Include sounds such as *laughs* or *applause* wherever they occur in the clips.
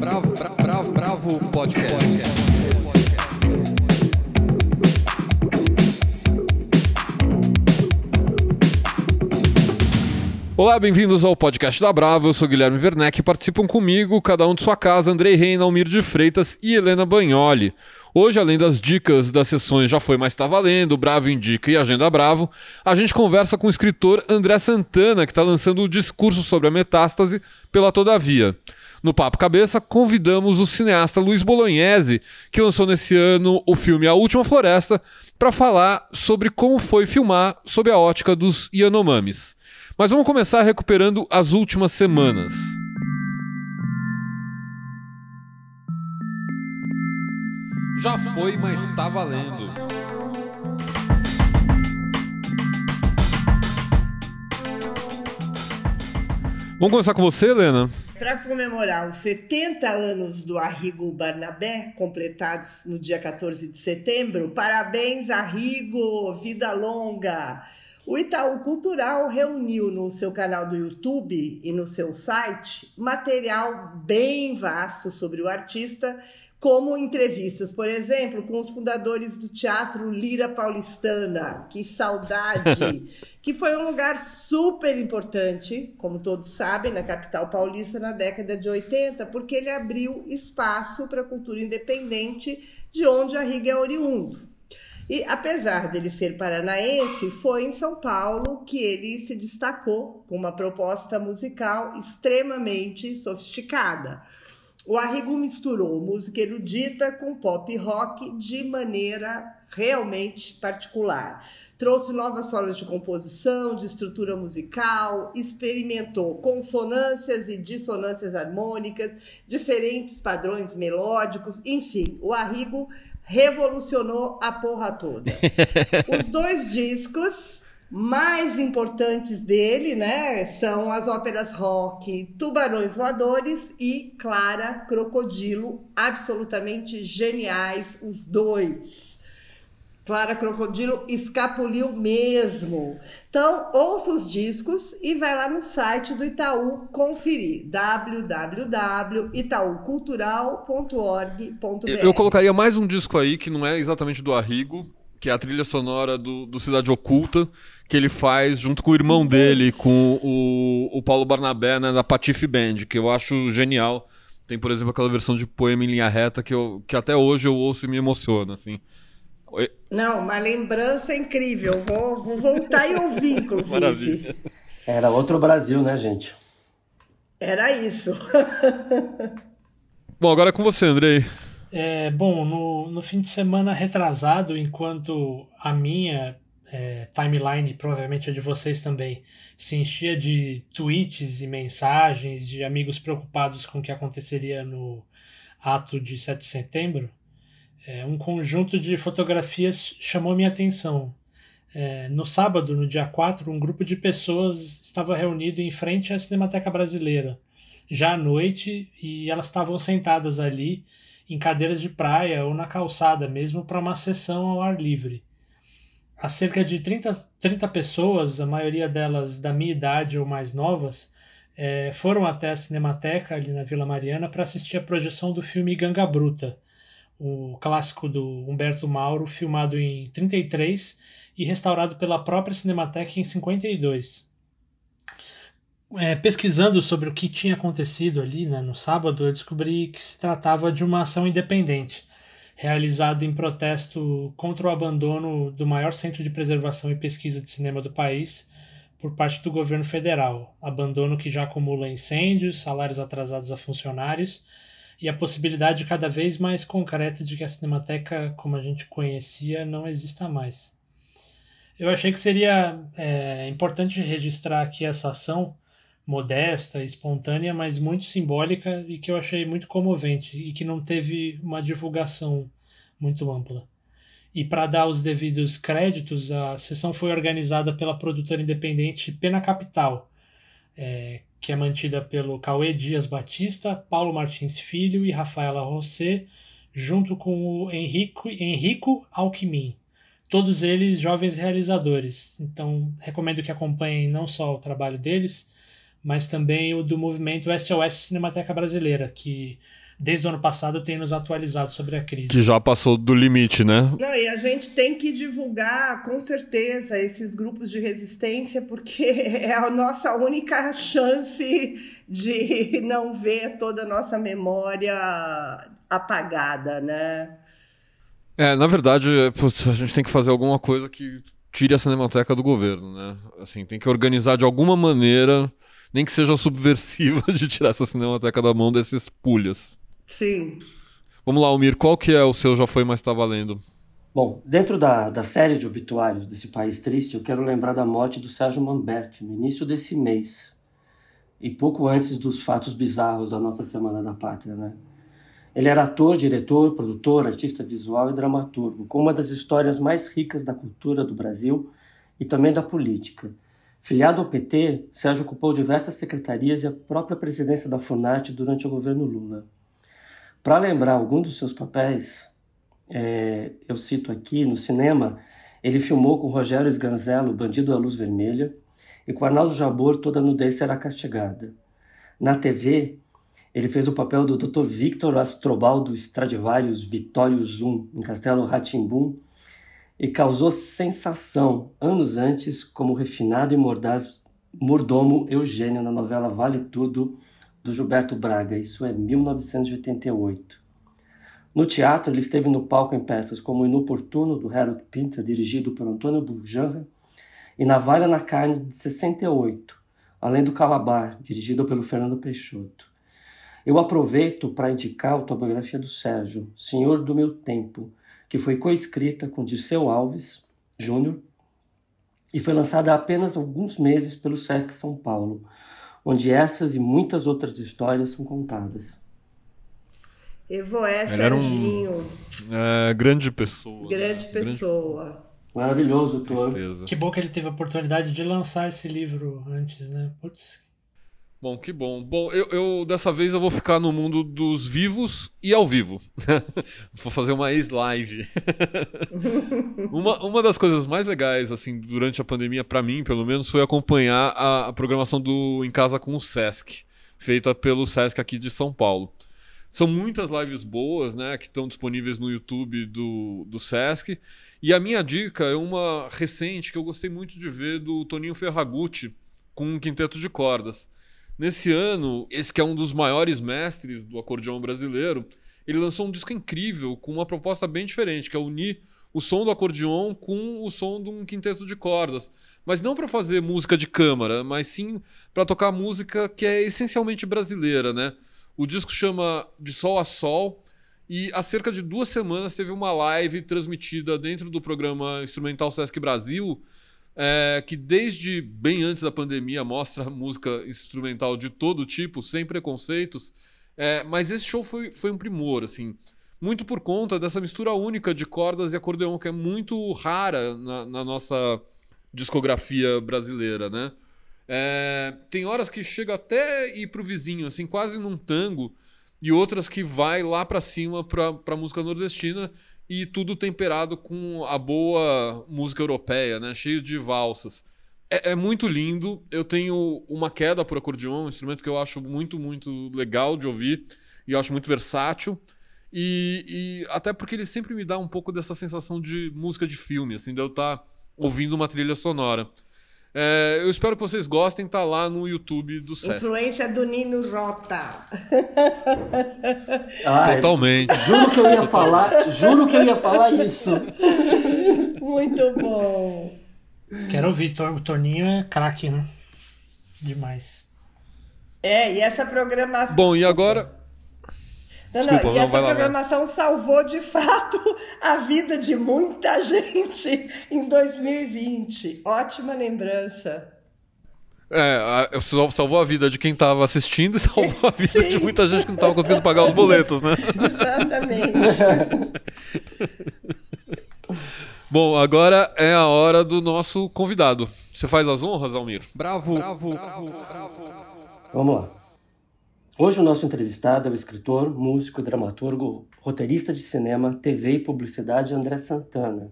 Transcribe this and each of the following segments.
Bravo, bravo, bravo, bravo podcast. Olá, bem-vindos ao podcast da Bravo. Eu sou Guilherme Werneck e participam comigo, cada um de sua casa, Andrei Reina, Almir de Freitas e Helena Bagnoli. Hoje, além das dicas das sessões Já Foi Mais Tá Valendo, Bravo Indica e Agenda Bravo, a gente conversa com o escritor André Santana, que está lançando o discurso sobre a metástase pela Todavia. No Papo Cabeça, convidamos o cineasta Luiz Bolognese, que lançou nesse ano o filme A Última Floresta, para falar sobre como foi filmar sob a ótica dos Yanomamis. Mas vamos começar recuperando as últimas semanas. Já foi, mas está valendo. Vamos começar com você, Helena? Para comemorar os 70 anos do Arrigo Barnabé, completados no dia 14 de setembro, parabéns, Arrigo! Vida longa! O Itaú Cultural reuniu no seu canal do YouTube e no seu site material bem vasto sobre o artista como entrevistas, por exemplo, com os fundadores do Teatro Lira Paulistana. Que saudade! *laughs* que foi um lugar super importante, como todos sabem, na capital paulista na década de 80, porque ele abriu espaço para a cultura independente, de onde a Riga é oriundo. E apesar dele ser paranaense, foi em São Paulo que ele se destacou com uma proposta musical extremamente sofisticada. O Arrigo misturou música erudita com pop rock de maneira realmente particular. Trouxe novas formas de composição, de estrutura musical, experimentou consonâncias e dissonâncias harmônicas, diferentes padrões melódicos, enfim, o Arrigo revolucionou a porra toda. *laughs* Os dois discos mais importantes dele, né, são as óperas rock Tubarões Voadores e Clara Crocodilo, absolutamente geniais os dois. Clara Crocodilo escapuliu mesmo. Então, ouça os discos e vai lá no site do Itaú conferir www.itaucultural.org.br. Eu colocaria mais um disco aí que não é exatamente do Arrigo, que é a trilha sonora do, do Cidade Oculta, que ele faz junto com o irmão dele, com o, o Paulo Barnabé, né, da Patife Band, que eu acho genial. Tem, por exemplo, aquela versão de poema em linha reta que, eu, que até hoje eu ouço e me emociona, assim. Não, uma lembrança incrível. Vou, vou voltar e ouvir, inclusive. Maravilha. Era outro Brasil, né, gente? Era isso. *laughs* Bom, agora é com você, Andrei. É, bom, no, no fim de semana retrasado, enquanto a minha é, timeline, provavelmente a de vocês também, se enchia de tweets e mensagens de amigos preocupados com o que aconteceria no ato de 7 de setembro, é, um conjunto de fotografias chamou minha atenção. É, no sábado, no dia 4, um grupo de pessoas estava reunido em frente à Cinemateca Brasileira, já à noite, e elas estavam sentadas ali em cadeiras de praia ou na calçada mesmo para uma sessão ao ar livre. Há cerca de 30, 30 pessoas, a maioria delas da minha idade ou mais novas, é, foram até a Cinemateca ali na Vila Mariana para assistir a projeção do filme Ganga Bruta, o clássico do Humberto Mauro, filmado em 33 e restaurado pela própria Cinemateca em 52 é, pesquisando sobre o que tinha acontecido ali né, no sábado, eu descobri que se tratava de uma ação independente, realizada em protesto contra o abandono do maior centro de preservação e pesquisa de cinema do país por parte do governo federal. Abandono que já acumula incêndios, salários atrasados a funcionários e a possibilidade cada vez mais concreta de que a Cinemateca, como a gente conhecia, não exista mais. Eu achei que seria é, importante registrar aqui essa ação modesta, espontânea, mas muito simbólica e que eu achei muito comovente e que não teve uma divulgação muito ampla. E para dar os devidos créditos, a sessão foi organizada pela produtora independente Pena Capital, é, que é mantida pelo Cauê Dias Batista, Paulo Martins Filho e Rafaela Rosset, junto com o Henrico, Henrico Alckmin. Todos eles jovens realizadores. Então, recomendo que acompanhem não só o trabalho deles, mas também o do movimento SOS Cinemateca Brasileira, que desde o ano passado, tem nos atualizado sobre a crise. Que já passou do limite, né? Não, e a gente tem que divulgar, com certeza, esses grupos de resistência, porque *laughs* é a nossa única chance de não ver toda a nossa memória apagada, né? É, na verdade, putz, a gente tem que fazer alguma coisa que tire a Cinemateca do governo, né? Assim, tem que organizar de alguma maneira, nem que seja subversiva, de tirar essa Cinemateca da mão desses pulhas. Sim. Vamos lá, Almir, qual que é o seu Já Foi Mais Tá Valendo? Bom, dentro da, da série de obituários desse país triste, eu quero lembrar da morte do Sérgio Mamberti, no início desse mês, e pouco antes dos fatos bizarros da nossa Semana da Pátria, né? Ele era ator, diretor, produtor, artista visual e dramaturgo, com uma das histórias mais ricas da cultura do Brasil e também da política. Filiado ao PT, Sérgio ocupou diversas secretarias e a própria presidência da FUNAT durante o governo Lula. Para lembrar algum dos seus papéis, é, eu cito aqui, no cinema, ele filmou com Rogério Sganzello Bandido à Luz Vermelha e com Arnaldo Jabor Toda Nudez Será Castigada. Na TV, ele fez o papel do Dr. Victor Astrobaldo Stradivarius Vitorius I em Castelo Ratimbum e causou sensação anos antes como refinado e mordaz mordomo Eugênio na novela Vale Tudo do Gilberto Braga, isso é 1988. No teatro, ele esteve no palco em peças como Inoportuno, do Harold Pinter, dirigido por Antônio Bourjanra, e Navalha na Carne, de 68, além do Calabar, dirigido pelo Fernando Peixoto. Eu aproveito para indicar a autobiografia do Sérgio, Senhor do Meu Tempo, que foi coescrita com Dirceu Alves Júnior e foi lançada há apenas alguns meses pelo Sesc São Paulo, onde essas e muitas outras histórias são contadas. Evoé Serginho. Um, é, grande pessoa. Grande né? pessoa. Grande... Maravilhoso, Thor. Que bom que ele teve a oportunidade de lançar esse livro antes, né? Putz, Bom, que bom. Bom, eu, eu, dessa vez eu vou ficar no mundo dos vivos e ao vivo. *laughs* vou fazer uma ex-live. *laughs* uma, uma das coisas mais legais, assim, durante a pandemia, para mim, pelo menos, foi acompanhar a, a, programação do Em Casa com o Sesc, feita pelo Sesc aqui de São Paulo. São muitas lives boas, né, que estão disponíveis no YouTube do, do Sesc. E a minha dica é uma recente que eu gostei muito de ver do Toninho Ferragutti com um quinteto de cordas. Nesse ano, esse que é um dos maiores mestres do acordeão brasileiro, ele lançou um disco incrível com uma proposta bem diferente, que é unir o som do acordeon com o som de um quinteto de cordas, mas não para fazer música de câmara, mas sim para tocar música que é essencialmente brasileira, né? O disco chama De Sol a Sol e há cerca de duas semanas teve uma live transmitida dentro do programa Instrumental Sesc Brasil é, que desde bem antes da pandemia mostra música instrumental de todo tipo, sem preconceitos. É, mas esse show foi, foi um primor, assim. Muito por conta dessa mistura única de cordas e acordeão, que é muito rara na, na nossa discografia brasileira, né? É, tem horas que chega até ir pro vizinho, assim, quase num tango, e outras que vai lá para cima pra, pra música nordestina e tudo temperado com a boa música europeia, né? Cheio de valsas. É, é, muito lindo. Eu tenho uma queda por acordeon, um instrumento que eu acho muito, muito legal de ouvir e eu acho muito versátil. E, e, até porque ele sempre me dá um pouco dessa sensação de música de filme, assim, de eu estar tá ouvindo uma trilha sonora. É, eu espero que vocês gostem, tá lá no YouTube do Sesc. Influência do Nino Rota. Ai, Totalmente. Juro que eu ia falar, juro que eu ia falar isso. Muito bom. Quero ouvir, o Torninho é craque, né? Demais. É, e essa programação. Bom, e agora. Não, Desculpa, não, e não, essa programação lá, salvou de fato *laughs* a vida de muita *laughs* gente em 2020. Ótima lembrança. É, salvou a vida de quem estava assistindo e salvou a vida Sim. de muita gente que não estava conseguindo pagar os boletos, né? *laughs* Exatamente. Bom, agora é a hora do nosso convidado. Você faz as honras, Almir? Bravo, bravo, bravo, bravo. bravo. Vamos lá. Hoje o nosso entrevistado é o escritor, músico, dramaturgo, roteirista de cinema, TV e publicidade André Santana,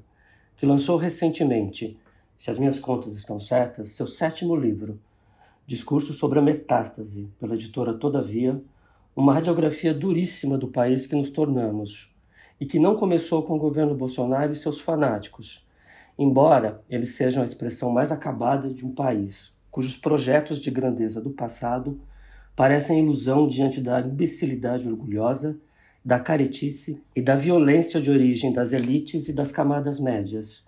que lançou recentemente, se as minhas contas estão certas, seu sétimo livro, Discurso sobre a Metástase, pela editora Todavia, uma radiografia duríssima do país que nos tornamos e que não começou com o governo Bolsonaro e seus fanáticos, embora eles sejam a expressão mais acabada de um país cujos projetos de grandeza do passado parecem ilusão diante da imbecilidade orgulhosa, da caretice e da violência de origem das elites e das camadas médias,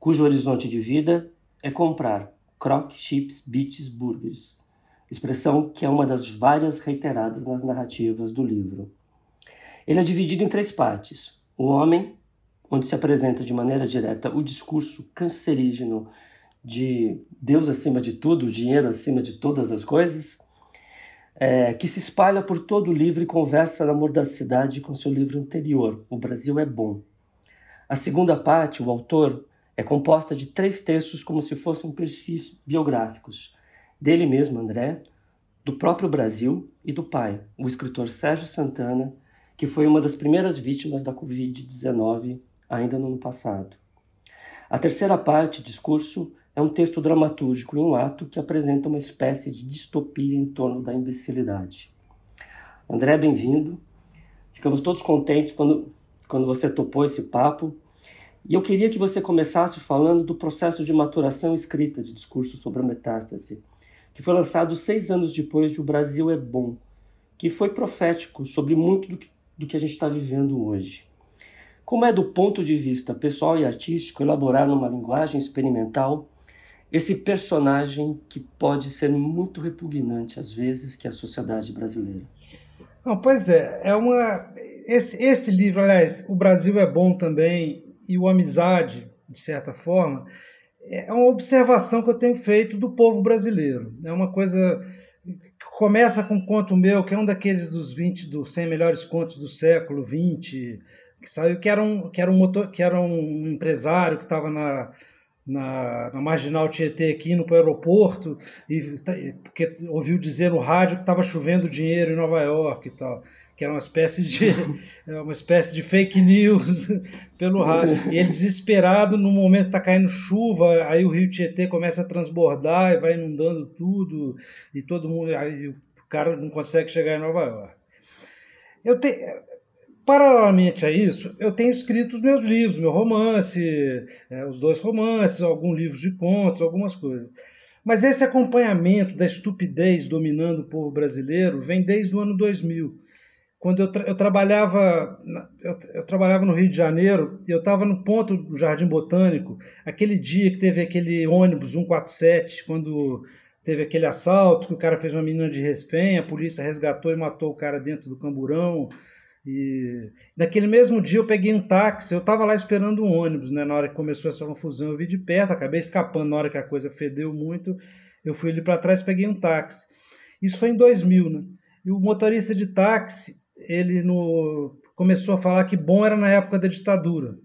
cujo horizonte de vida é comprar croc, chips, beats, burgers, expressão que é uma das várias reiteradas nas narrativas do livro. Ele é dividido em três partes: o homem, onde se apresenta de maneira direta o discurso cancerígeno de Deus acima de tudo, dinheiro acima de todas as coisas, é, que se espalha por todo o livro e conversa na mordacidade com seu livro anterior, O Brasil é Bom. A segunda parte, o autor, é composta de três textos como se fossem perfis biográficos, dele mesmo, André, do próprio Brasil e do pai, o escritor Sérgio Santana, que foi uma das primeiras vítimas da Covid-19 ainda no ano passado. A terceira parte, discurso, é um texto dramatúrgico em um ato que apresenta uma espécie de distopia em torno da imbecilidade. André, bem-vindo. Ficamos todos contentes quando, quando você topou esse papo. E eu queria que você começasse falando do processo de maturação escrita de discurso sobre a metástase, que foi lançado seis anos depois de O Brasil é Bom, que foi profético sobre muito do que do que a gente está vivendo hoje. Como é do ponto de vista pessoal e artístico elaborar numa linguagem experimental esse personagem que pode ser muito repugnante às vezes que é a sociedade brasileira? Não, pois é, é uma esse, esse livro, aliás, o Brasil é bom também e o Amizade, de certa forma, é uma observação que eu tenho feito do povo brasileiro. É uma coisa começa com um conto meu, que é um daqueles dos 20, dos 100 melhores contos do século 20, que saiu, que era um, que era um, motor, que era um empresário que estava na, na, na, Marginal Tietê aqui indo para o aeroporto e porque ouviu dizer no rádio que estava chovendo dinheiro em Nova York e tal que era uma espécie de *laughs* é uma espécie de fake news *laughs* pelo rádio. E ele desesperado no momento está caindo chuva, aí o Rio Tietê começa a transbordar e vai inundando tudo e todo mundo, aí o cara não consegue chegar em Nova York. Eu tenho Paralelamente a isso, eu tenho escrito os meus livros, meu romance, é, os dois romances, alguns livros de contos, algumas coisas. Mas esse acompanhamento da estupidez dominando o povo brasileiro vem desde o ano 2000 quando eu, tra eu trabalhava eu, eu, trabalhava no Rio de Janeiro e eu estava no ponto do Jardim Botânico aquele dia que teve aquele ônibus 147 quando teve aquele assalto que o cara fez uma menina de refém a polícia resgatou e matou o cara dentro do camburão e naquele mesmo dia eu peguei um táxi eu estava lá esperando um ônibus né na hora que começou essa confusão eu vi de perto acabei escapando na hora que a coisa fedeu muito eu fui ali para trás peguei um táxi. Isso foi em 2000 né? E o motorista de táxi ele no, começou a falar que bom era na época da ditadura.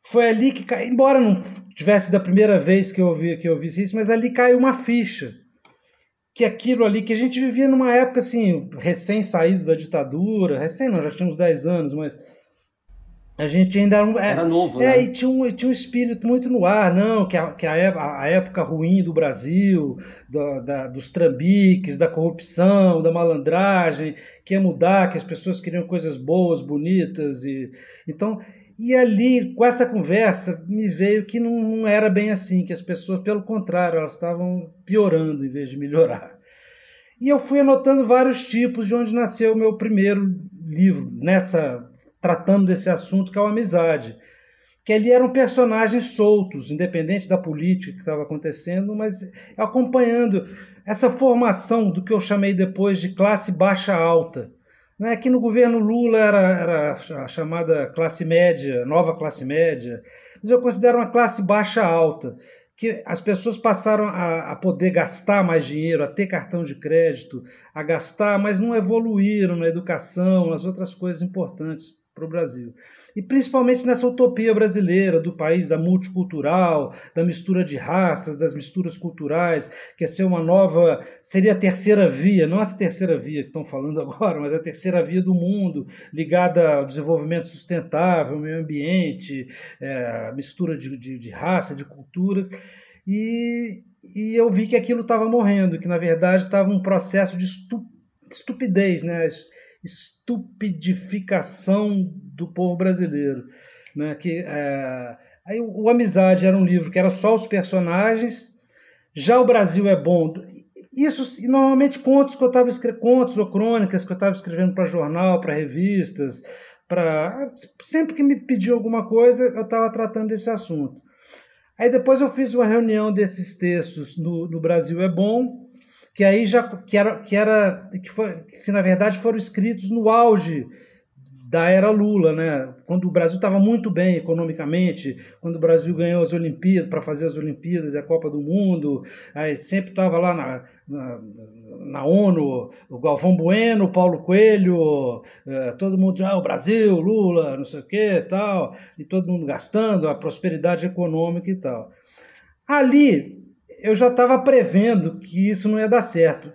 Foi ali que, embora não tivesse da primeira vez que eu ouvi que eu vi isso, mas ali caiu uma ficha que aquilo ali que a gente vivia numa época assim, recém saído da ditadura, recém não, já tinha uns 10 anos, mas a gente ainda era, um, é, era novo, é, né? e tinha um, tinha um espírito muito no ar, não, que a, que a, época, a época ruim do Brasil, do, da, dos trambiques, da corrupção, da malandragem, que ia mudar, que as pessoas queriam coisas boas, bonitas. e Então, e ali, com essa conversa, me veio que não, não era bem assim, que as pessoas, pelo contrário, elas estavam piorando em vez de melhorar. E eu fui anotando vários tipos de onde nasceu o meu primeiro livro, nessa tratando desse assunto que é a amizade. Que ali eram personagens soltos, independente da política que estava acontecendo, mas acompanhando essa formação do que eu chamei depois de classe baixa-alta. Né? Que no governo Lula era, era a chamada classe média, nova classe média, mas eu considero uma classe baixa-alta que as pessoas passaram a, a, poder gastar mais dinheiro, a ter cartão de crédito, a gastar, mas não evoluíram na educação, nas outras coisas importantes para o Brasil. E principalmente nessa utopia brasileira do país da multicultural, da mistura de raças, das misturas culturais, que é ser uma nova. seria a terceira via, não essa terceira via que estão falando *laughs* agora, mas a terceira via do mundo, ligada ao desenvolvimento sustentável, meio ambiente, é, mistura de, de, de raça, de culturas. E, e eu vi que aquilo estava morrendo, que na verdade estava um processo de estupidez né? estupidificação do povo brasileiro. Né? Que, é... Aí, o, Amizade era um livro que era só os personagens, já o Brasil é bom. Isso, e normalmente contos que eu estava escrevendo, contos ou crônicas que eu estava escrevendo para jornal, para revistas, para sempre que me pediam alguma coisa, eu estava tratando desse assunto. Aí depois eu fiz uma reunião desses textos no, no Brasil é bom, que aí já que era que era que foi que se na verdade foram escritos no auge da era Lula, né? Quando o Brasil estava muito bem economicamente, quando o Brasil ganhou as Olimpíadas para fazer as Olimpíadas e a Copa do Mundo, aí sempre estava lá na, na, na, ONU, o Galvão Bueno, o Paulo Coelho, eh, todo mundo ah, o Brasil, Lula, não sei o que, tal, e todo mundo gastando a prosperidade econômica e tal. Ali eu já estava prevendo que isso não ia dar certo.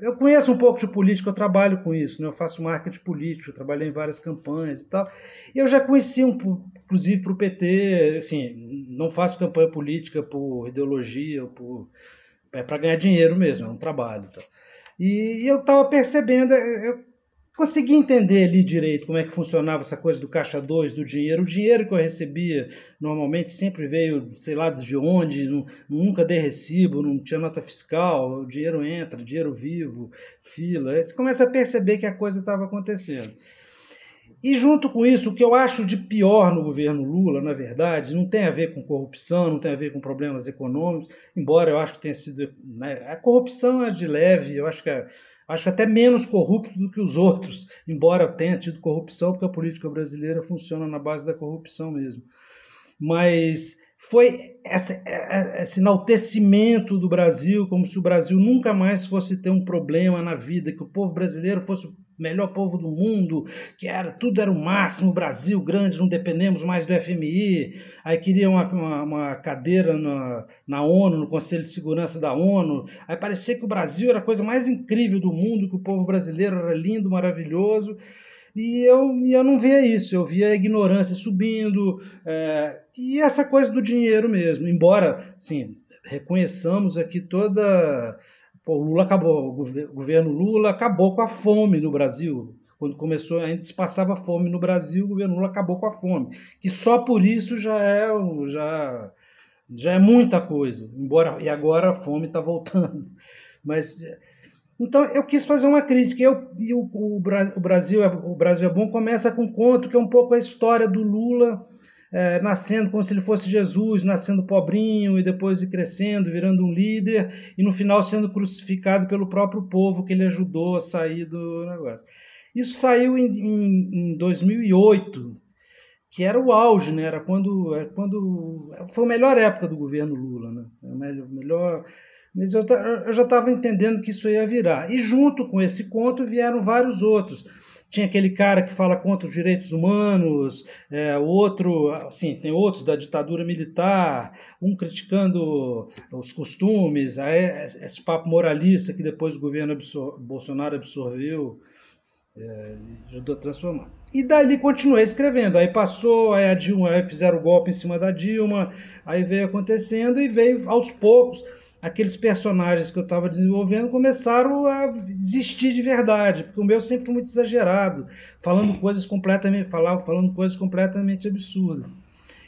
Eu conheço um pouco de política, eu trabalho com isso, né? eu faço marketing político, eu trabalhei em várias campanhas e tal. E eu já conheci, um, inclusive, para o PT, assim, não faço campanha política por ideologia, por, é para ganhar dinheiro mesmo, é um trabalho. Tá? E, e eu estava percebendo, eu consegui entender ali direito como é que funcionava essa coisa do caixa 2, do dinheiro. O dinheiro que eu recebia normalmente sempre veio, sei lá de onde, nunca dei recibo, não tinha nota fiscal, o dinheiro entra, dinheiro vivo, fila. Aí você começa a perceber que a coisa estava acontecendo. E junto com isso, o que eu acho de pior no governo Lula, na verdade, não tem a ver com corrupção, não tem a ver com problemas econômicos, embora eu acho que tenha sido. Né, a corrupção é de leve, eu acho que é acho até menos corrupto do que os outros, embora tenha tido corrupção, porque a política brasileira funciona na base da corrupção mesmo. Mas foi esse, é, é, esse enaltecimento do Brasil, como se o Brasil nunca mais fosse ter um problema na vida, que o povo brasileiro fosse melhor povo do mundo, que era tudo era o máximo, Brasil grande, não dependemos mais do FMI. Aí queria uma, uma, uma, cadeira na, na ONU, no Conselho de Segurança da ONU. Aí parecia que o Brasil era a coisa mais incrível do mundo, que o povo brasileiro era lindo, maravilhoso. E eu, eu não via isso, eu via a ignorância subindo, é, e essa coisa do dinheiro mesmo. Embora, sim, reconheçamos aqui toda Pô, o Lula acabou, o governo Lula acabou com a fome no Brasil. Quando começou, ainda se passava fome no Brasil, o governo Lula acabou com a fome. Que só por isso já é, já, já é muita coisa. Embora e agora a fome está voltando. Mas então eu quis fazer uma crítica. Eu, e o, o, Brasil, é, o Brasil é bom começa com um conto que é um pouco a história do Lula é, nascendo como se ele fosse Jesus, nascendo pobrinho e depois crescendo, virando um líder e no final sendo crucificado pelo próprio povo que ele ajudou a sair do negócio. Isso saiu em, em, em 2008, que era o auge, né? Era quando, era quando foi a melhor época do governo Lula, né? Melhor, melhor mas eu, eu já estava entendendo que isso ia virar. E junto com esse conto vieram vários outros tinha aquele cara que fala contra os direitos humanos, é, outro, assim, tem outros da ditadura militar, um criticando os costumes, esse papo moralista que depois o governo absor Bolsonaro absorveu, é, ajudou a transformar. E dali continuei escrevendo. Aí passou, aí a Dilma, aí fizeram o golpe em cima da Dilma, aí veio acontecendo e veio aos poucos aqueles personagens que eu estava desenvolvendo começaram a desistir de verdade, porque o meu sempre foi muito exagerado, falando coisas completamente, falava, falando coisas completamente absurdas.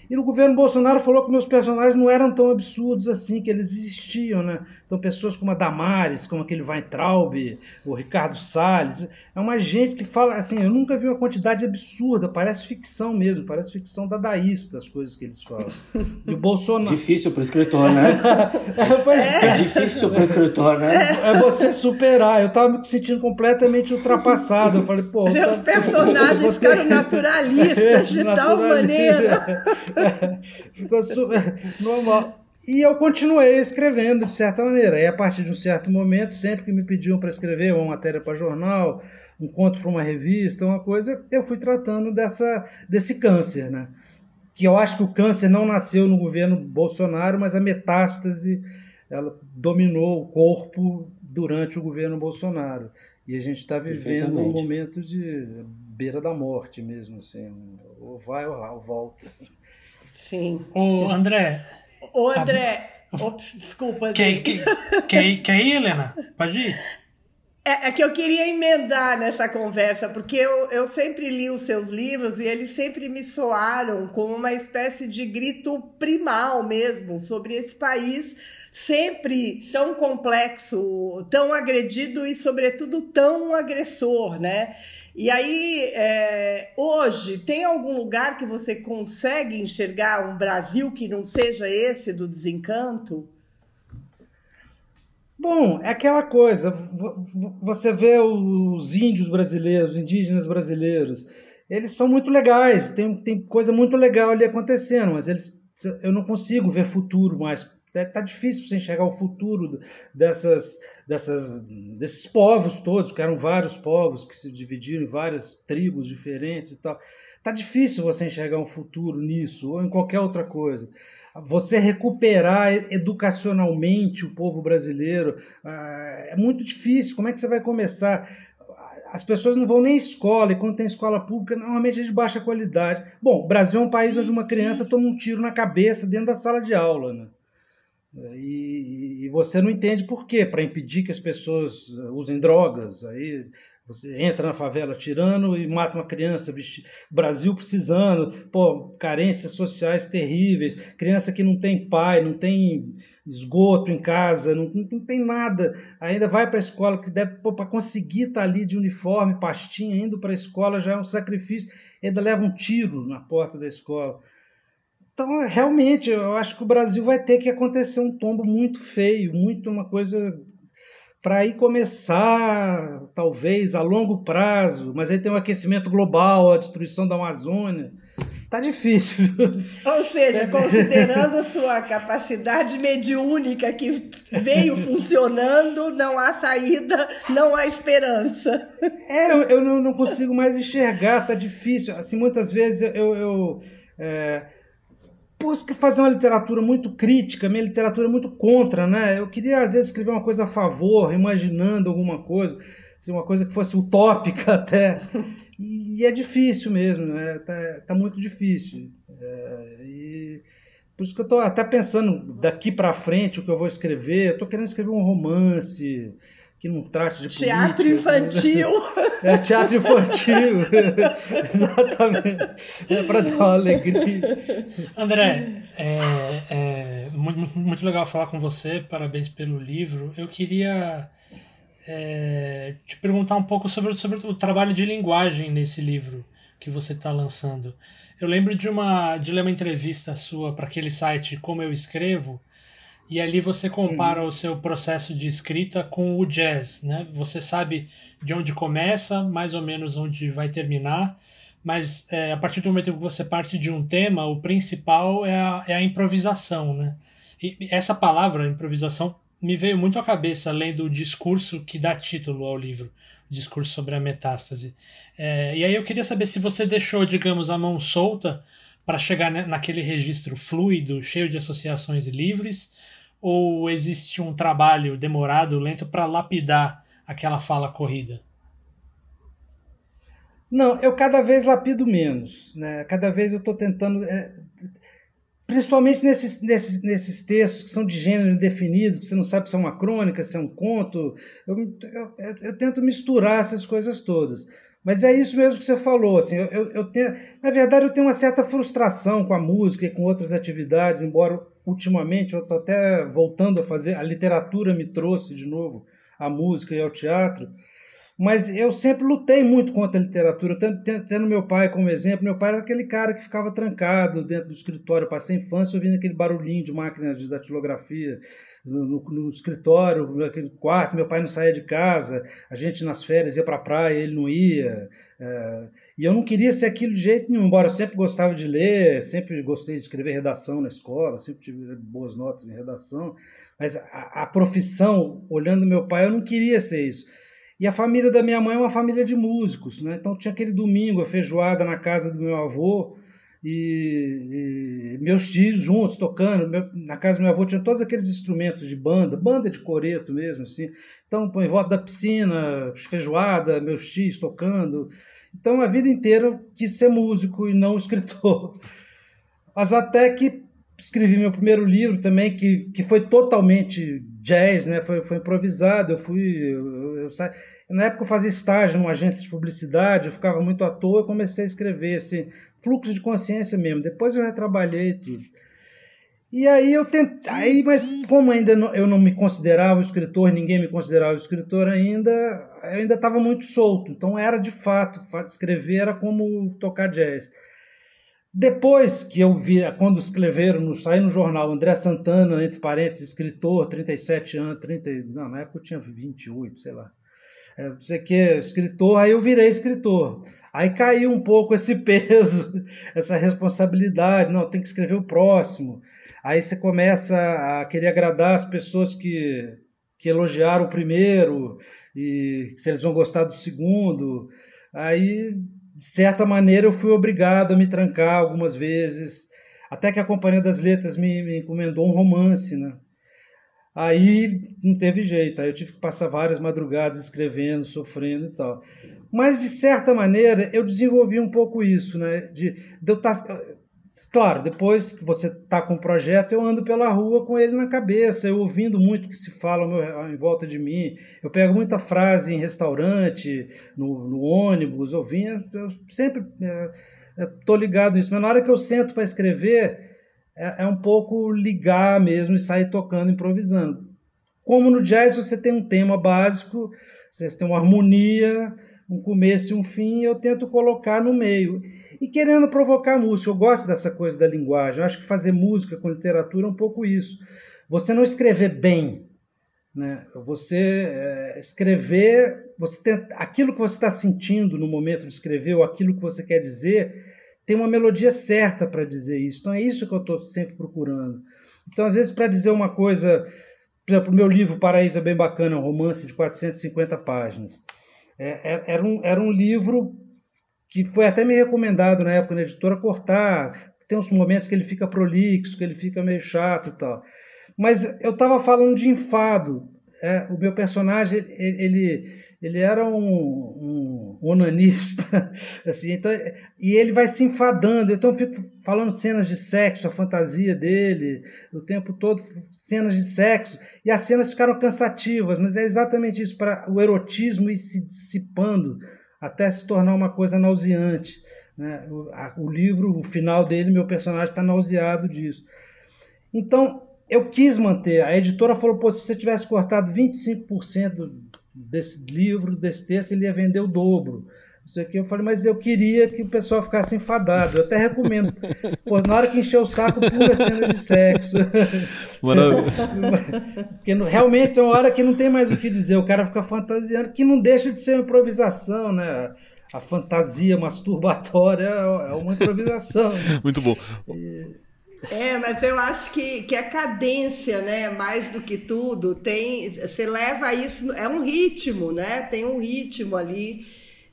E no governo Bolsonaro falou que meus personagens não eram tão absurdos assim, que eles existiam, né? Então, pessoas como a Damares, como aquele Weintraub, o Ricardo Salles, é uma gente que fala, assim, eu nunca vi uma quantidade absurda, parece ficção mesmo, parece ficção dadaísta as coisas que eles falam. E o Bolsonaro... Difícil para o escritor, né? *laughs* é, pois é. é difícil para o escritor, né? É. é você superar. Eu estava me sentindo completamente ultrapassado. Eu falei, pô... Meus tá... *laughs* personagens ficaram naturalistas de tal maneira. *laughs* *laughs* Ficou super normal. E eu continuei escrevendo de certa maneira. E a partir de um certo momento, sempre que me pediam para escrever uma matéria para jornal, um conto para uma revista, uma coisa, eu fui tratando dessa, desse câncer, né? Que eu acho que o câncer não nasceu no governo Bolsonaro, mas a metástase ela dominou o corpo durante o governo Bolsonaro. E a gente está vivendo um momento de beira da morte mesmo, assim, ou vai ou volta. Sim. O André, Ô, André. Ops, desculpa. Quer, quer, quer, quer ir, Helena? Pode ir? É, é, que eu queria emendar nessa conversa, porque eu, eu sempre li os seus livros e eles sempre me soaram como uma espécie de grito primal mesmo sobre esse país sempre tão complexo, tão agredido e, sobretudo, tão agressor, né? E aí, é, hoje, tem algum lugar que você consegue enxergar um Brasil que não seja esse do desencanto? Bom, é aquela coisa, você vê os índios brasileiros, os indígenas brasileiros, eles são muito legais, tem, tem coisa muito legal ali acontecendo, mas eles, eu não consigo ver futuro mais. É, tá difícil você enxergar o futuro dessas, dessas, desses povos todos, porque eram vários povos que se dividiram em várias tribos diferentes e tal. Tá difícil você enxergar um futuro nisso ou em qualquer outra coisa você recuperar educacionalmente o povo brasileiro ah, é muito difícil. Como é que você vai começar? As pessoas não vão nem à escola, e quando tem escola pública, normalmente é de baixa qualidade. Bom, o Brasil é um país onde uma criança toma um tiro na cabeça dentro da sala de aula. Né? E, e você não entende por quê, para impedir que as pessoas usem drogas. Aí você entra na favela tirando e mata uma criança, Brasil precisando, pô, carências sociais terríveis, criança que não tem pai, não tem esgoto em casa, não, não tem nada, ainda vai para a escola, que deve para conseguir estar tá ali de uniforme, pastinha, indo para a escola já é um sacrifício, ainda leva um tiro na porta da escola. Então, realmente, eu acho que o Brasil vai ter que acontecer um tombo muito feio, muito uma coisa para aí começar, talvez, a longo prazo, mas aí tem o um aquecimento global, a destruição da Amazônia. Tá difícil. Ou seja, considerando a sua capacidade mediúnica que veio funcionando, não há saída, não há esperança. É, eu, eu não, não, consigo mais enxergar, tá difícil. Assim, muitas vezes eu, eu é, busca fazer uma literatura muito crítica, minha literatura é muito contra, né? Eu queria, às vezes, escrever uma coisa a favor, imaginando alguma coisa, assim, uma coisa que fosse utópica *laughs* até. E é difícil mesmo, né? Tá, tá muito difícil. É, e por isso que eu estou até pensando daqui para frente o que eu vou escrever. Eu estou querendo escrever um romance que não trate de teatro política, infantil. *laughs* É teatro infantil, *laughs* exatamente. É para dar uma alegria. André, é, é muito, muito legal falar com você. Parabéns pelo livro. Eu queria é, te perguntar um pouco sobre, sobre o trabalho de linguagem nesse livro que você está lançando. Eu lembro de uma de ler uma entrevista sua para aquele site Como Eu Escrevo e ali você compara uhum. o seu processo de escrita com o jazz, né? Você sabe de onde começa, mais ou menos onde vai terminar, mas é, a partir do momento que você parte de um tema, o principal é a, é a improvisação, né? E essa palavra, improvisação, me veio muito à cabeça lendo o discurso que dá título ao livro, o discurso sobre a metástase. É, e aí eu queria saber se você deixou, digamos, a mão solta para chegar naquele registro fluido, cheio de associações livres, ou existe um trabalho demorado, lento para lapidar aquela fala corrida? Não, eu cada vez lapido menos. Né? Cada vez eu estou tentando. É, principalmente nesses, nesses, nesses textos que são de gênero indefinido, que você não sabe se é uma crônica, se é um conto. Eu, eu, eu, eu tento misturar essas coisas todas. Mas é isso mesmo que você falou. Assim, eu, eu, tenho, na verdade, eu tenho uma certa frustração com a música e com outras atividades, embora ultimamente eu estou até voltando a fazer. A literatura me trouxe de novo a música e ao teatro. Mas eu sempre lutei muito contra a literatura, tendo meu pai como exemplo. Meu pai era aquele cara que ficava trancado dentro do escritório. Passei a infância ouvindo aquele barulhinho de máquina de datilografia no, no, no escritório, naquele quarto, meu pai não saía de casa, a gente nas férias ia para a praia, ele não ia. É, e eu não queria ser aquilo de jeito nenhum, embora eu sempre gostava de ler, sempre gostei de escrever redação na escola, sempre tive boas notas em redação, mas a, a profissão, olhando meu pai, eu não queria ser isso. E a família da minha mãe é uma família de músicos, né? então tinha aquele domingo, a feijoada na casa do meu avô, e, e, meus tios juntos tocando. Meu, na casa do meu avô tinha todos aqueles instrumentos de banda, banda de coreto mesmo, assim. Então, em volta da piscina, feijoada, meus tios tocando. Então, a vida inteira quis ser músico e não *laughs* escritor. Mas até que escrevi meu primeiro livro também, que, que foi totalmente jazz, né? foi, foi improvisado. Eu fui. Eu, Eu. Na época eu fazia estágio numa agência de publicidade, eu ficava muito à toa e comecei a escrever, assim, fluxo de consciência mesmo. Depois eu retrabalhei tudo. E aí eu tentei, mas como ainda não, eu não me considerava escritor, ninguém me considerava escritor ainda, eu ainda estava muito solto. Então era de fato, escrever era como tocar jazz. Depois que eu vi, quando escreveram, no, saiu no jornal André Santana, entre parênteses, escritor, 37 anos, 30, não, na época eu tinha 28, sei lá. É, não sei o que, escritor, aí eu virei escritor. Aí caiu um pouco esse *laughs* peso, essa responsabilidade, não, tem que escrever o próximo. Aí você começa a querer agradar as pessoas que, que elogiaram o primeiro, e se eles vão gostar do segundo. Aí, de certa maneira, eu fui obrigado a me trancar algumas vezes, até que a Companhia das Letras me, me encomendou um romance, né? Aí não teve jeito, aí eu tive que passar várias madrugadas escrevendo, sofrendo e tal. Mas, de certa maneira, eu desenvolvi um pouco isso, né? De, de eu estar tá, Claro, depois que você está com o projeto, eu ando pela rua com ele na cabeça, eu ouvindo muito o que se fala meu, em volta de mim. Eu pego muita frase em restaurante, no, no ônibus, eu vinha, eu sempre estou é, ligado nisso. Mas na hora que eu sento para escrever, é, é um pouco ligar mesmo e sair tocando, improvisando. Como no jazz você tem um tema básico, você tem uma harmonia, um começo e um fim, eu tento colocar no meio. E querendo provocar música, eu gosto dessa coisa da linguagem. Eu acho que fazer música com literatura é um pouco isso. Você não escrever bem, né? Você é, escrever, você aquilo que você está sentindo no momento de escrever ou aquilo que você quer dizer, tem uma melodia certa para dizer isso. Então é isso que eu estou sempre procurando. Então às vezes para dizer uma coisa, por exemplo, o meu livro Paraíso é bem bacana, um romance de 450 páginas. É, é, era, um, era um livro que foi até me recomendado na época na editora cortar. Tem uns momentos que ele fica prolixo, que ele fica meio chato e tal. Mas eu estava falando de enfado. É, o meu personagem ele, ele era um, um, onanista, *laughs* assim, então, e ele vai se enfadando. Então eu fico falando cenas de sexo, a fantasia dele, o tempo todo cenas de sexo, e as cenas ficaram cansativas, mas é exatamente isso, para o erotismo ir se dissipando até se tornar uma coisa nauseante. Né? O, a, o livro, o final dele, meu personagem está nauseado disso. Então, eu quis manter. A editora falou: Pô, se você tivesse cortado 25% desse livro, desse texto, ele ia vender o dobro. Isso aqui eu falei, mas eu queria que o pessoal ficasse enfadado. Eu até recomendo. *laughs* Pô, na hora que encher o saco, pula cenas de sexo. *laughs* *laughs* Porque realmente é uma hora que não tem mais o que dizer. O cara fica fantasiando, que não deixa de ser uma improvisação, né? A fantasia masturbatória é uma improvisação. Muito bom. E... É, mas eu acho que, que a cadência, né, mais do que tudo, tem. Você leva isso. É um ritmo, né? Tem um ritmo ali.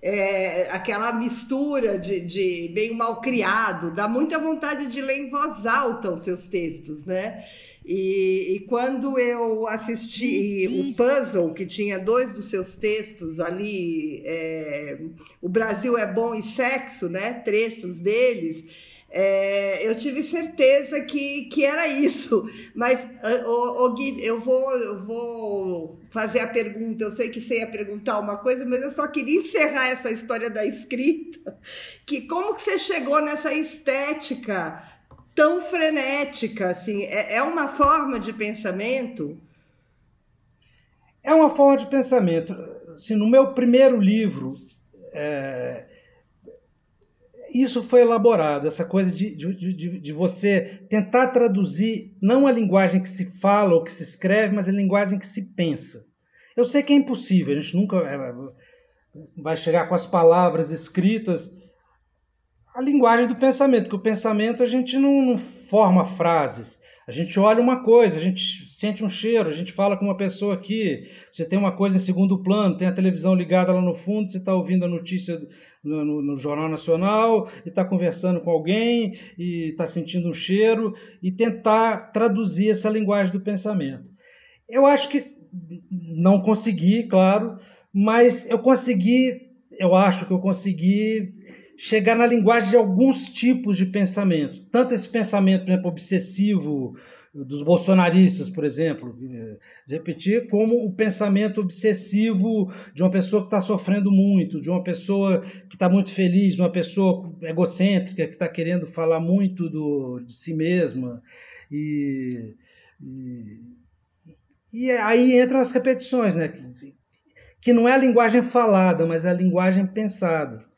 É, aquela mistura de, de meio mal criado, dá muita vontade de ler em voz alta os seus textos, né? E, e, quando eu assisti o Puzzle, que tinha dois dos seus textos ali, é, O Brasil é Bom e Sexo, né? Trechos deles é, eu tive certeza que, que era isso. Mas, o, o Gui, eu vou, eu vou fazer a pergunta. Eu sei que você ia perguntar uma coisa, mas eu só queria encerrar essa história da escrita. Que como que você chegou nessa estética tão frenética? Assim, é, é uma forma de pensamento? É uma forma de pensamento. Assim, no meu primeiro livro, é, isso foi elaborado, essa coisa de, de, de, de, você tentar traduzir não a linguagem que se fala ou que se escreve, mas a linguagem que se pensa. Eu sei que é impossível, a gente nunca é, vai chegar com as palavras escritas a linguagem do pensamento, porque o pensamento a gente não, não forma frases. A gente olha uma coisa, a gente sente um cheiro, a gente fala com uma pessoa aqui, você tem uma coisa em segundo plano, tem a televisão ligada lá no fundo, você está ouvindo a notícia no, no, no Jornal Nacional e está conversando com alguém e está sentindo um cheiro e tentar traduzir essa linguagem do pensamento. Eu acho que não consegui, claro, mas eu consegui, eu acho que eu consegui chegar na linguagem de alguns tipos de pensamento. Tanto esse pensamento, por exemplo, obsessivo, dos bolsonaristas, por exemplo, de repetir como um pensamento obsessivo de uma pessoa que está sofrendo muito, de uma pessoa que está muito feliz, uma pessoa egocêntrica que está querendo falar muito do, de si mesma. E, e, e aí entram as repetições, né? Que, que não é a linguagem falada, mas é a linguagem pensada.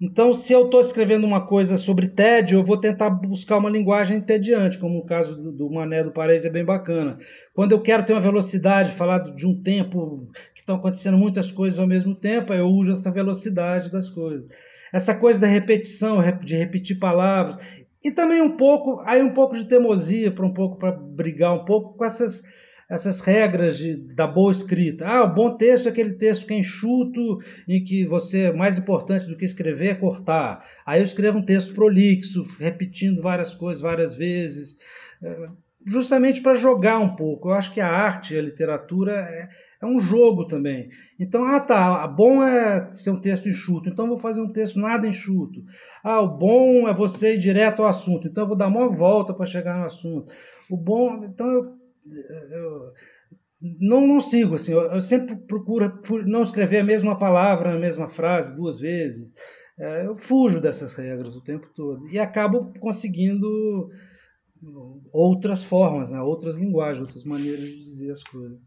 Então, se eu estou escrevendo uma coisa sobre tédio, eu vou tentar buscar uma linguagem entediante, como o caso do, do Mané do Paris é bem bacana. Quando eu quero ter uma velocidade, falar de um tempo que estão acontecendo muitas coisas ao mesmo tempo, eu uso essa velocidade das coisas. Essa coisa da repetição, de repetir palavras, e também um pouco, aí um pouco de teimosia, para um pouco para brigar um pouco com essas essas regras de, da boa escrita. Ah, o bom texto é aquele texto que é enxuto, em que você, mais importante do que escrever, é cortar. Aí eu escrevo um texto prolixo, repetindo várias coisas várias vezes, é, justamente para jogar um pouco. Eu acho que a arte, a literatura, é, é um jogo também. Então, ah tá, bom é ser um texto enxuto, então vou fazer um texto nada enxuto. Ah, o bom é você ir direto ao assunto, então eu vou dar uma volta para chegar no assunto. O bom, então eu eu não, não sigo, assim, eu, eu, sempre procuro não escrever a mesma palavra, a mesma frase duas vezes. É, eu fujo dessas regras o tempo todo e acabo conseguindo outras formas, né? outras linguagens, outras maneiras de dizer as coisas.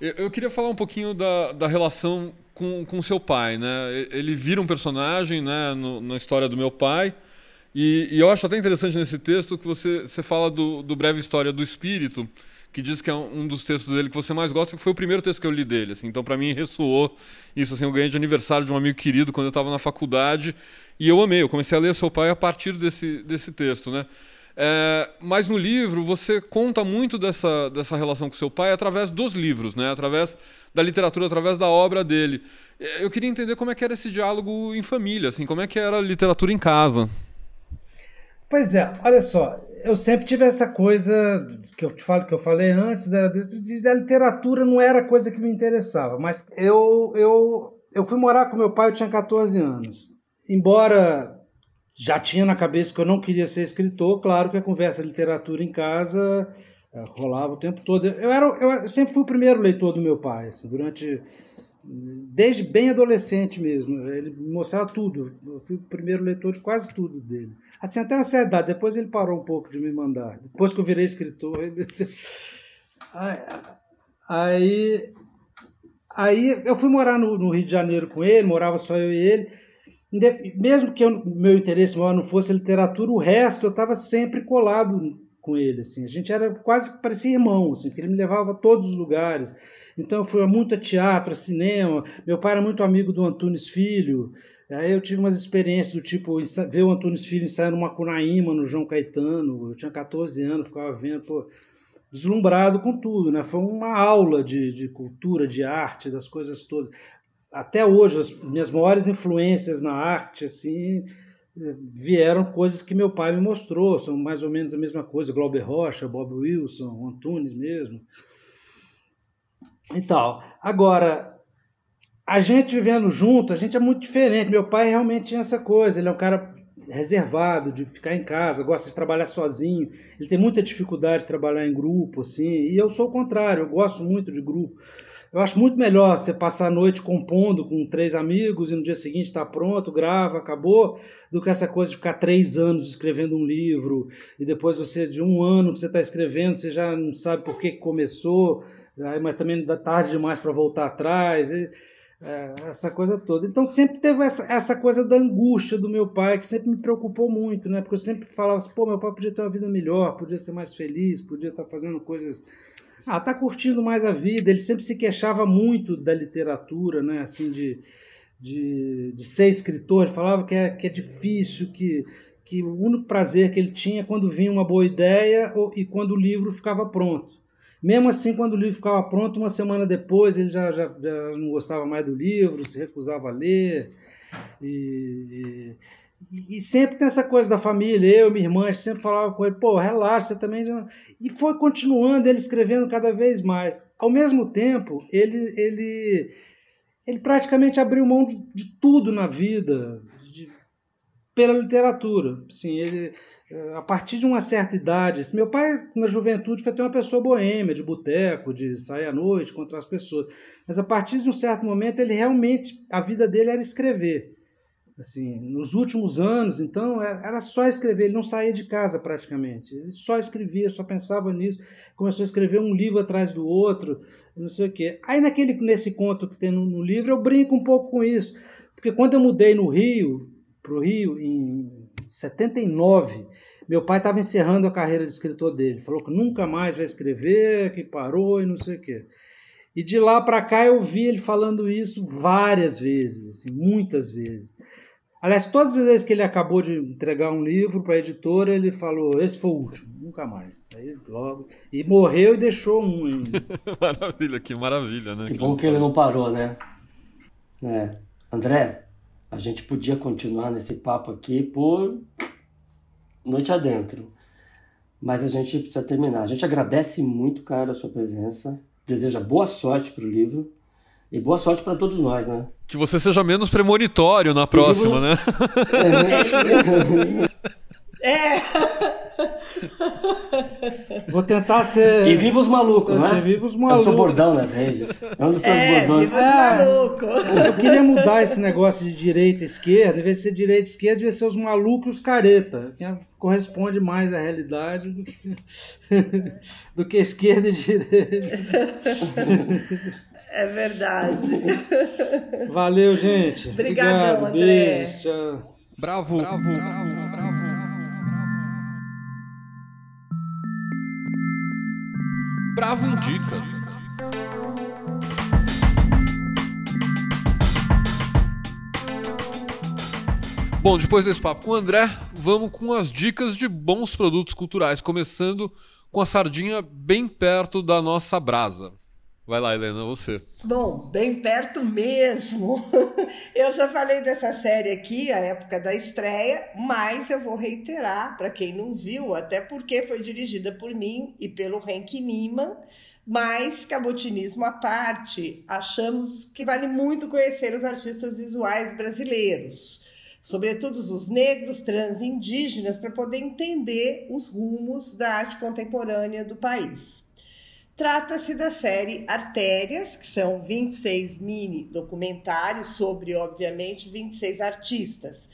Eu, eu queria falar um pouquinho da, da relação com, com seu pai, né? Ele vira um personagem, né, no, na história do meu pai. E, e, eu acho até interessante nesse texto que você, você fala do, do Breve História do Espírito, que diz que é um dos textos dele que você mais gosta, que foi o primeiro texto que eu li dele. Assim, então, para mim, ressoou isso. Assim, eu ganhei de aniversário de um amigo querido quando eu estava na faculdade e eu amei. Eu comecei a ler seu pai a partir desse, desse texto. Né? É, mas no livro você conta muito dessa, dessa relação com seu pai através dos livros, né? através da literatura, através da obra dele. Eu queria entender como é que era esse diálogo em família, assim, como é que era a literatura em casa. Pois é, olha só, eu sempre tive essa coisa que eu te falo que eu falei antes, da, literatura não era coisa que me interessava, mas eu, eu, eu fui morar com meu pai, eu tinha 14 anos. Embora já tinha na cabeça que eu não queria ser escritor, claro que a conversa de literatura em casa eh, rolava o tempo todo. Eu, era, eu sempre fui o primeiro leitor do meu pai, assim, durante desde bem adolescente mesmo. Ele me mostrava tudo. Eu fui o primeiro leitor de quase tudo dele. Assim, até uma certa idade. Depois ele parou um pouco de me mandar. Depois que eu virei escritor. Ele... *laughs* Aí, aí eu fui morar no, no, Rio de Janeiro com ele, morava só eu e ele. Mesmo que o meu interesse maior não fosse literatura, o resto eu estava sempre colado com ele. Assim. A gente era quase parecia irmão, assim, porque ele me levava a todos os lugares. Então eu fui muito a teatro, a cinema. Meu pai era muito amigo do Antunes Filho. Aí eu tive umas experiências do tipo ver o Antunes Filho ensaiar no Macunaíma, no João Caetano. Eu tinha 14 anos, ficava vendo, pô, deslumbrado com tudo, né? Foi uma aula de, de cultura, de arte, das coisas todas. Até hoje, as minhas maiores influências na arte, assim, vieram coisas que meu pai me mostrou, são mais ou menos a mesma coisa, Glauber Rocha, Bob Wilson, Antunes mesmo e tal. Agora, a gente vivendo junto, a gente é muito diferente. Meu pai realmente tinha essa coisa, ele é um cara reservado, de ficar em casa, gosta de trabalhar sozinho. Ele tem muita dificuldade de trabalhar em grupo, assim. E eu sou o contrário, eu gosto muito de grupo. Eu acho muito melhor você passar a noite compondo com três amigos e no dia seguinte está pronto, grava, acabou, do que essa coisa de ficar três anos escrevendo um livro e depois você, de um ano que você está escrevendo, você já não sabe por que começou, mas também dá tarde demais para voltar atrás, e, essa coisa toda. Então sempre teve essa, essa coisa da angústia do meu pai, que sempre me preocupou muito, né? Porque eu sempre falava assim, pô, meu pai podia ter uma vida melhor, podia ser mais feliz, podia estar tá fazendo coisas. Ah, tá curtindo mais a vida. Ele sempre se queixava muito da literatura, né? Assim, de, de, de ser escritor. Ele falava que é, que é difícil, que, que o único prazer que ele tinha é quando vinha uma boa ideia ou, e quando o livro ficava pronto. Mesmo assim, quando o livro ficava pronto, uma semana depois ele já, já, já não gostava mais do livro, se recusava a ler. E, e, e, sempre tem essa coisa da família, eu, minha irmã, sempre falava com ele, pô, relaxa, você também. E foi continuando ele escrevendo cada vez mais. Ao mesmo tempo, ele, ele, ele praticamente abriu mão de, de tudo na vida, pela literatura. Sim, ele a partir de uma certa idade, assim, meu pai na juventude foi ter uma pessoa boêmia, de boteco, de sair à noite, encontrar as pessoas. Mas a partir de um certo momento ele realmente a vida dele era escrever. Assim, nos últimos anos, então, era só escrever, ele não saía de casa praticamente. Ele só escrevia, só pensava nisso. Começou a escrever um livro atrás do outro, não sei o quê. Aí naquele, nesse conto que tem no, no livro, eu brinco um pouco com isso. Porque quando eu mudei no Rio, para o Rio, em 79, meu pai estava encerrando a carreira de escritor dele. Falou que nunca mais vai escrever, que parou e não sei o quê. E de lá para cá eu vi ele falando isso várias vezes, assim, muitas vezes. Aliás, todas as vezes que ele acabou de entregar um livro para a editora, ele falou: esse foi o último, nunca mais. Aí logo. E morreu e deixou um ainda. *laughs* maravilha, que maravilha, né? Que, que bom que ele não parou, né? É. André, a gente podia continuar nesse papo aqui por noite adentro. Mas a gente precisa terminar. A gente agradece muito, cara, a sua presença. Deseja boa sorte para o livro. E boa sorte para todos nós, né? Que você seja menos premonitório na próxima, né? *laughs* É. *laughs* Vou tentar ser. E viva os malucos, né? Viva os malucos. É o bordão nas redes. É um dos seus é, bordões. Viva os malucos. Eu queria mudar esse negócio de direita e esquerda. Em vez de ser direita e esquerda, devia ser os malucos e os careta. Que corresponde mais à realidade do que, *laughs* do que esquerda e direita. É verdade. Valeu, gente. Obrigadão, Obrigado. André. Beijo. Tchau. Bravo, bravo, bravo, bravo. Bravo indica. Bom, depois desse papo com o André, vamos com as dicas de bons produtos culturais, começando com a sardinha bem perto da nossa brasa. Vai lá, Helena, você. Bom, bem perto mesmo. *laughs* Eu já falei dessa série aqui, a época da estreia, mas eu vou reiterar para quem não viu, até porque foi dirigida por mim e pelo Henk Niemann. Mas, cabotinismo à parte, achamos que vale muito conhecer os artistas visuais brasileiros, sobretudo os negros, trans e indígenas, para poder entender os rumos da arte contemporânea do país. Trata-se da série Artérias, que são 26 mini documentários sobre, obviamente, 26 artistas.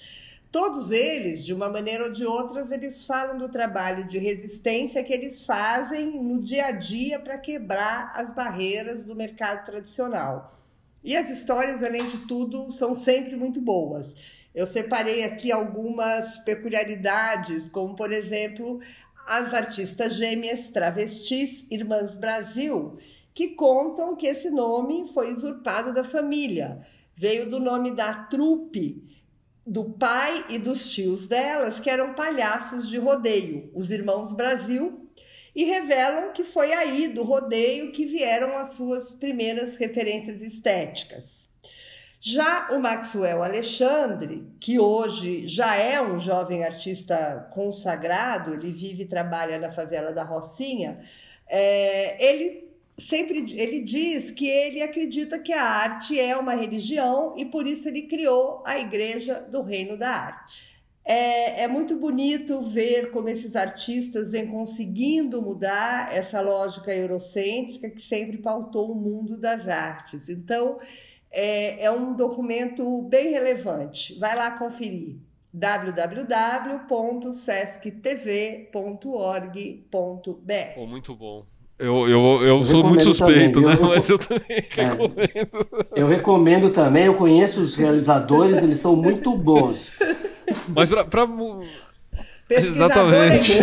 Todos eles, de uma maneira ou de outra, eles falam do trabalho de resistência que eles fazem no dia a dia para quebrar as barreiras do mercado tradicional. E as histórias, além de tudo, são sempre muito boas. Eu separei aqui algumas peculiaridades, como por exemplo as artistas gêmeas travestis Irmãs Brasil, que contam que esse nome foi usurpado da família. Veio do nome da trupe do pai e dos tios delas, que eram palhaços de rodeio, os Irmãos Brasil, e revelam que foi aí do rodeio que vieram as suas primeiras referências estéticas. Já o Maxwell Alexandre, que hoje já é um jovem artista consagrado, ele vive e trabalha na favela da Rocinha, é, ele sempre ele diz que ele acredita que a arte é uma religião e por isso ele criou a Igreja do Reino da Arte. É, é, muito bonito ver como esses artistas vêm conseguindo mudar essa lógica eurocêntrica que sempre pautou o mundo das artes. Então, é, é um documento bem relevante. Vai lá conferir www.sesctv.org.br. Oh, muito bom. Eu, eu, eu, eu sou muito suspeito, também, né? Eu Mas eu também é, recomendo. Eu recomendo também, eu conheço os realizadores, eles são muito bons. Mas para Exatamente. *laughs*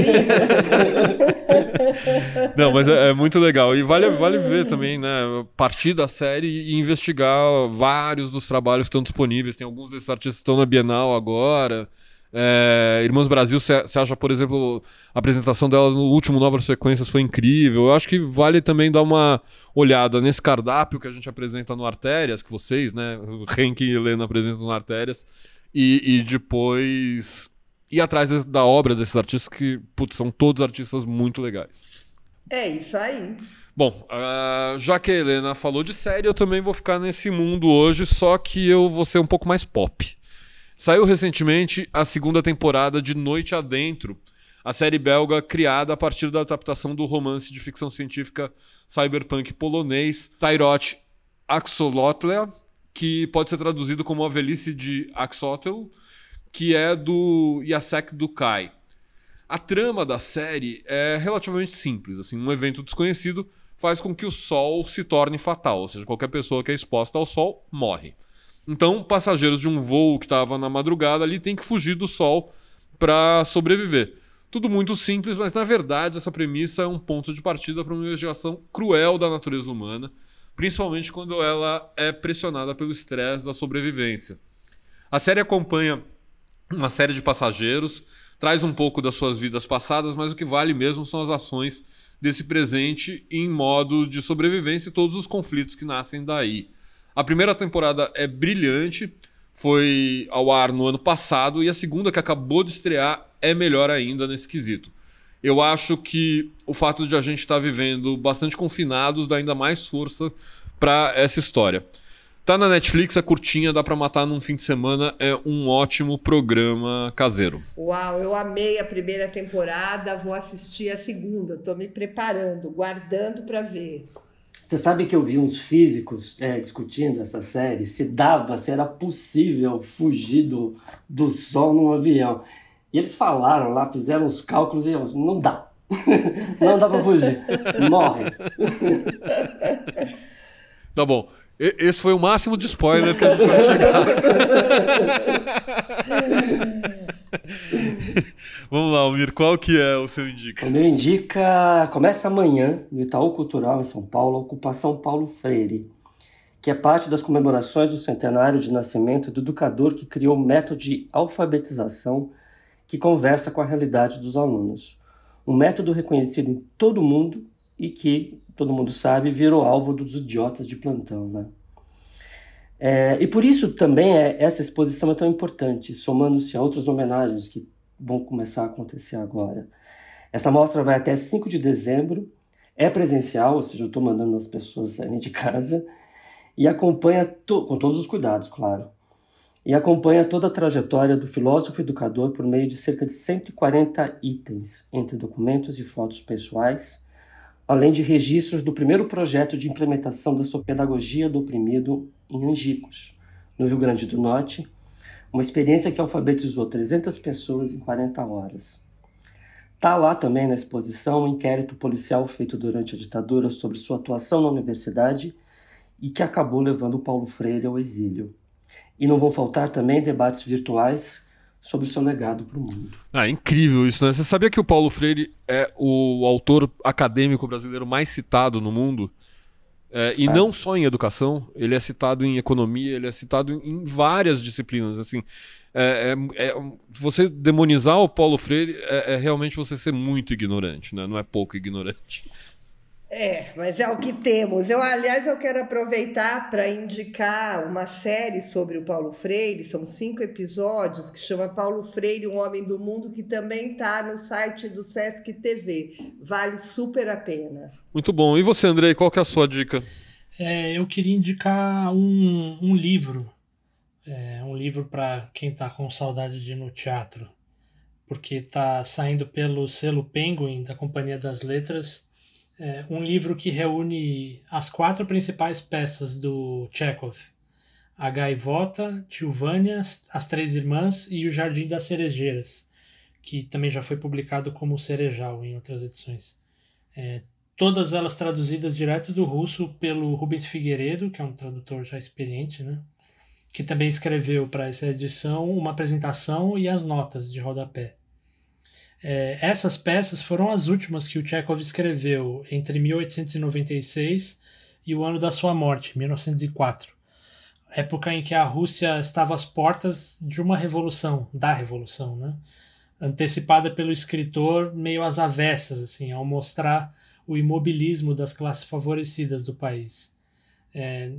Não, mas é, é, muito legal. E vale, vale ver também, né? Partir da série e investigar vários dos trabalhos que estão disponíveis. Tem alguns desses artistas que estão na Bienal agora. É, Irmãos Brasil, você acha, por exemplo, a apresentação dela no último Novas Sequências foi incrível. Eu acho que vale também dar uma olhada nesse cardápio que a gente apresenta no Artérias, que vocês, né, o Henk e Helena apresentam no Artérias, e, e depois ir atrás da obra desses artistas que, putz, são todos artistas muito legais. É isso aí. Bom, uh, já que a Helena falou de série, eu também vou ficar nesse mundo hoje, só que eu vou ser um pouco mais pop. Saiu recentemente a segunda temporada de Noite Adentro, a série belga criada a partir da adaptação do romance de ficção científica cyberpunk polonês Tairot Axolotl, que pode ser traduzido como A Velhice de Axotl, que é do Jacek Dukai. A trama da série é relativamente simples. Assim, um evento desconhecido faz com que o Sol se torne fatal, ou seja, qualquer pessoa que é exposta ao Sol morre. Então, passageiros de um voo que estava na madrugada ali têm que fugir do Sol para sobreviver. Tudo muito simples, mas na verdade essa premissa é um ponto de partida para uma investigação cruel da natureza humana, principalmente quando ela é pressionada pelo estresse da sobrevivência. A série acompanha uma série de passageiros, traz um pouco das suas vidas passadas, mas o que vale mesmo são as ações desse presente em modo de sobrevivência e todos os conflitos que nascem daí. A primeira temporada é brilhante, foi ao ar no ano passado, e a segunda, que acabou de estrear, é melhor ainda nesse quesito. Eu acho que o fato de a gente estar tá vivendo bastante confinados dá ainda mais força para essa história. Tá na Netflix, é curtinha, dá para matar num fim de semana, é um ótimo programa caseiro. Uau, eu amei a primeira temporada, vou assistir a segunda, tô me preparando, guardando para ver. Você sabe que eu vi uns físicos é, discutindo essa série, se dava, se era possível fugir do, do sol num avião. E eles falaram lá, fizeram os cálculos e eu, não dá. *laughs* não dá para fugir. Morre. Tá bom. Esse foi o máximo de spoiler que a gente vai chegar. *laughs* Vamos lá, Almir, qual que é o seu indica? O meu indica começa amanhã no Itaú Cultural em São Paulo, a Ocupação Paulo Freire, que é parte das comemorações do centenário de nascimento do educador que criou o método de alfabetização que conversa com a realidade dos alunos. Um método reconhecido em todo o mundo e que todo mundo sabe, virou alvo dos idiotas de plantão. Né? É, e por isso também é, essa exposição é tão importante, somando-se a outras homenagens que vão começar a acontecer agora. Essa mostra vai até 5 de dezembro, é presencial, ou seja, eu estou mandando as pessoas saírem de casa, e acompanha, to com todos os cuidados, claro, e acompanha toda a trajetória do filósofo educador por meio de cerca de 140 itens, entre documentos e fotos pessoais, além de registros do primeiro projeto de implementação da sua pedagogia do oprimido em Angicos, no Rio Grande do Norte, uma experiência que alfabetizou 300 pessoas em 40 horas. Está lá também na exposição um inquérito policial feito durante a ditadura sobre sua atuação na universidade e que acabou levando Paulo Freire ao exílio. E não vão faltar também debates virtuais sobre o seu legado para o mundo. Ah, incrível isso, né? Você sabia que o Paulo Freire é o autor acadêmico brasileiro mais citado no mundo? É, e ah. não só em educação, ele é citado em economia, ele é citado em várias disciplinas. Assim, é, é, é você demonizar o Paulo Freire é, é, realmente você ser muito ignorante, né? não é pouco ignorante. É, mas é o que temos. Eu, aliás, eu quero aproveitar para indicar uma série sobre o Paulo Freire. São cinco episódios que chama Paulo Freire, um homem do mundo, que também está no site do Sesc TV. Vale super a pena. Muito bom. E você, Andrei, qual que é a sua dica? É, eu queria indicar um, um livro. É, um livro para quem está com saudade de ir no teatro. Porque está saindo pelo selo Penguin, da Companhia das Letras é um livro que reúne as quatro principais peças do Chekhov: A Gaivota, Tilvânia, As Três Irmãs e O Jardim das Cerejeiras, que também já foi publicado como Cerejal em outras edições. É, todas elas traduzidas direto do russo pelo Rubens Figueiredo, que é um tradutor já experiente, né? que também escreveu para essa edição uma apresentação e as notas de rodapé. É, essas peças foram as últimas que o Chekhov escreveu entre 1896 e o ano da sua morte, 1904, época em que a Rússia estava às portas de uma revolução, da revolução, né? antecipada pelo escritor meio às avessas, assim, ao mostrar o imobilismo das classes favorecidas do país. É,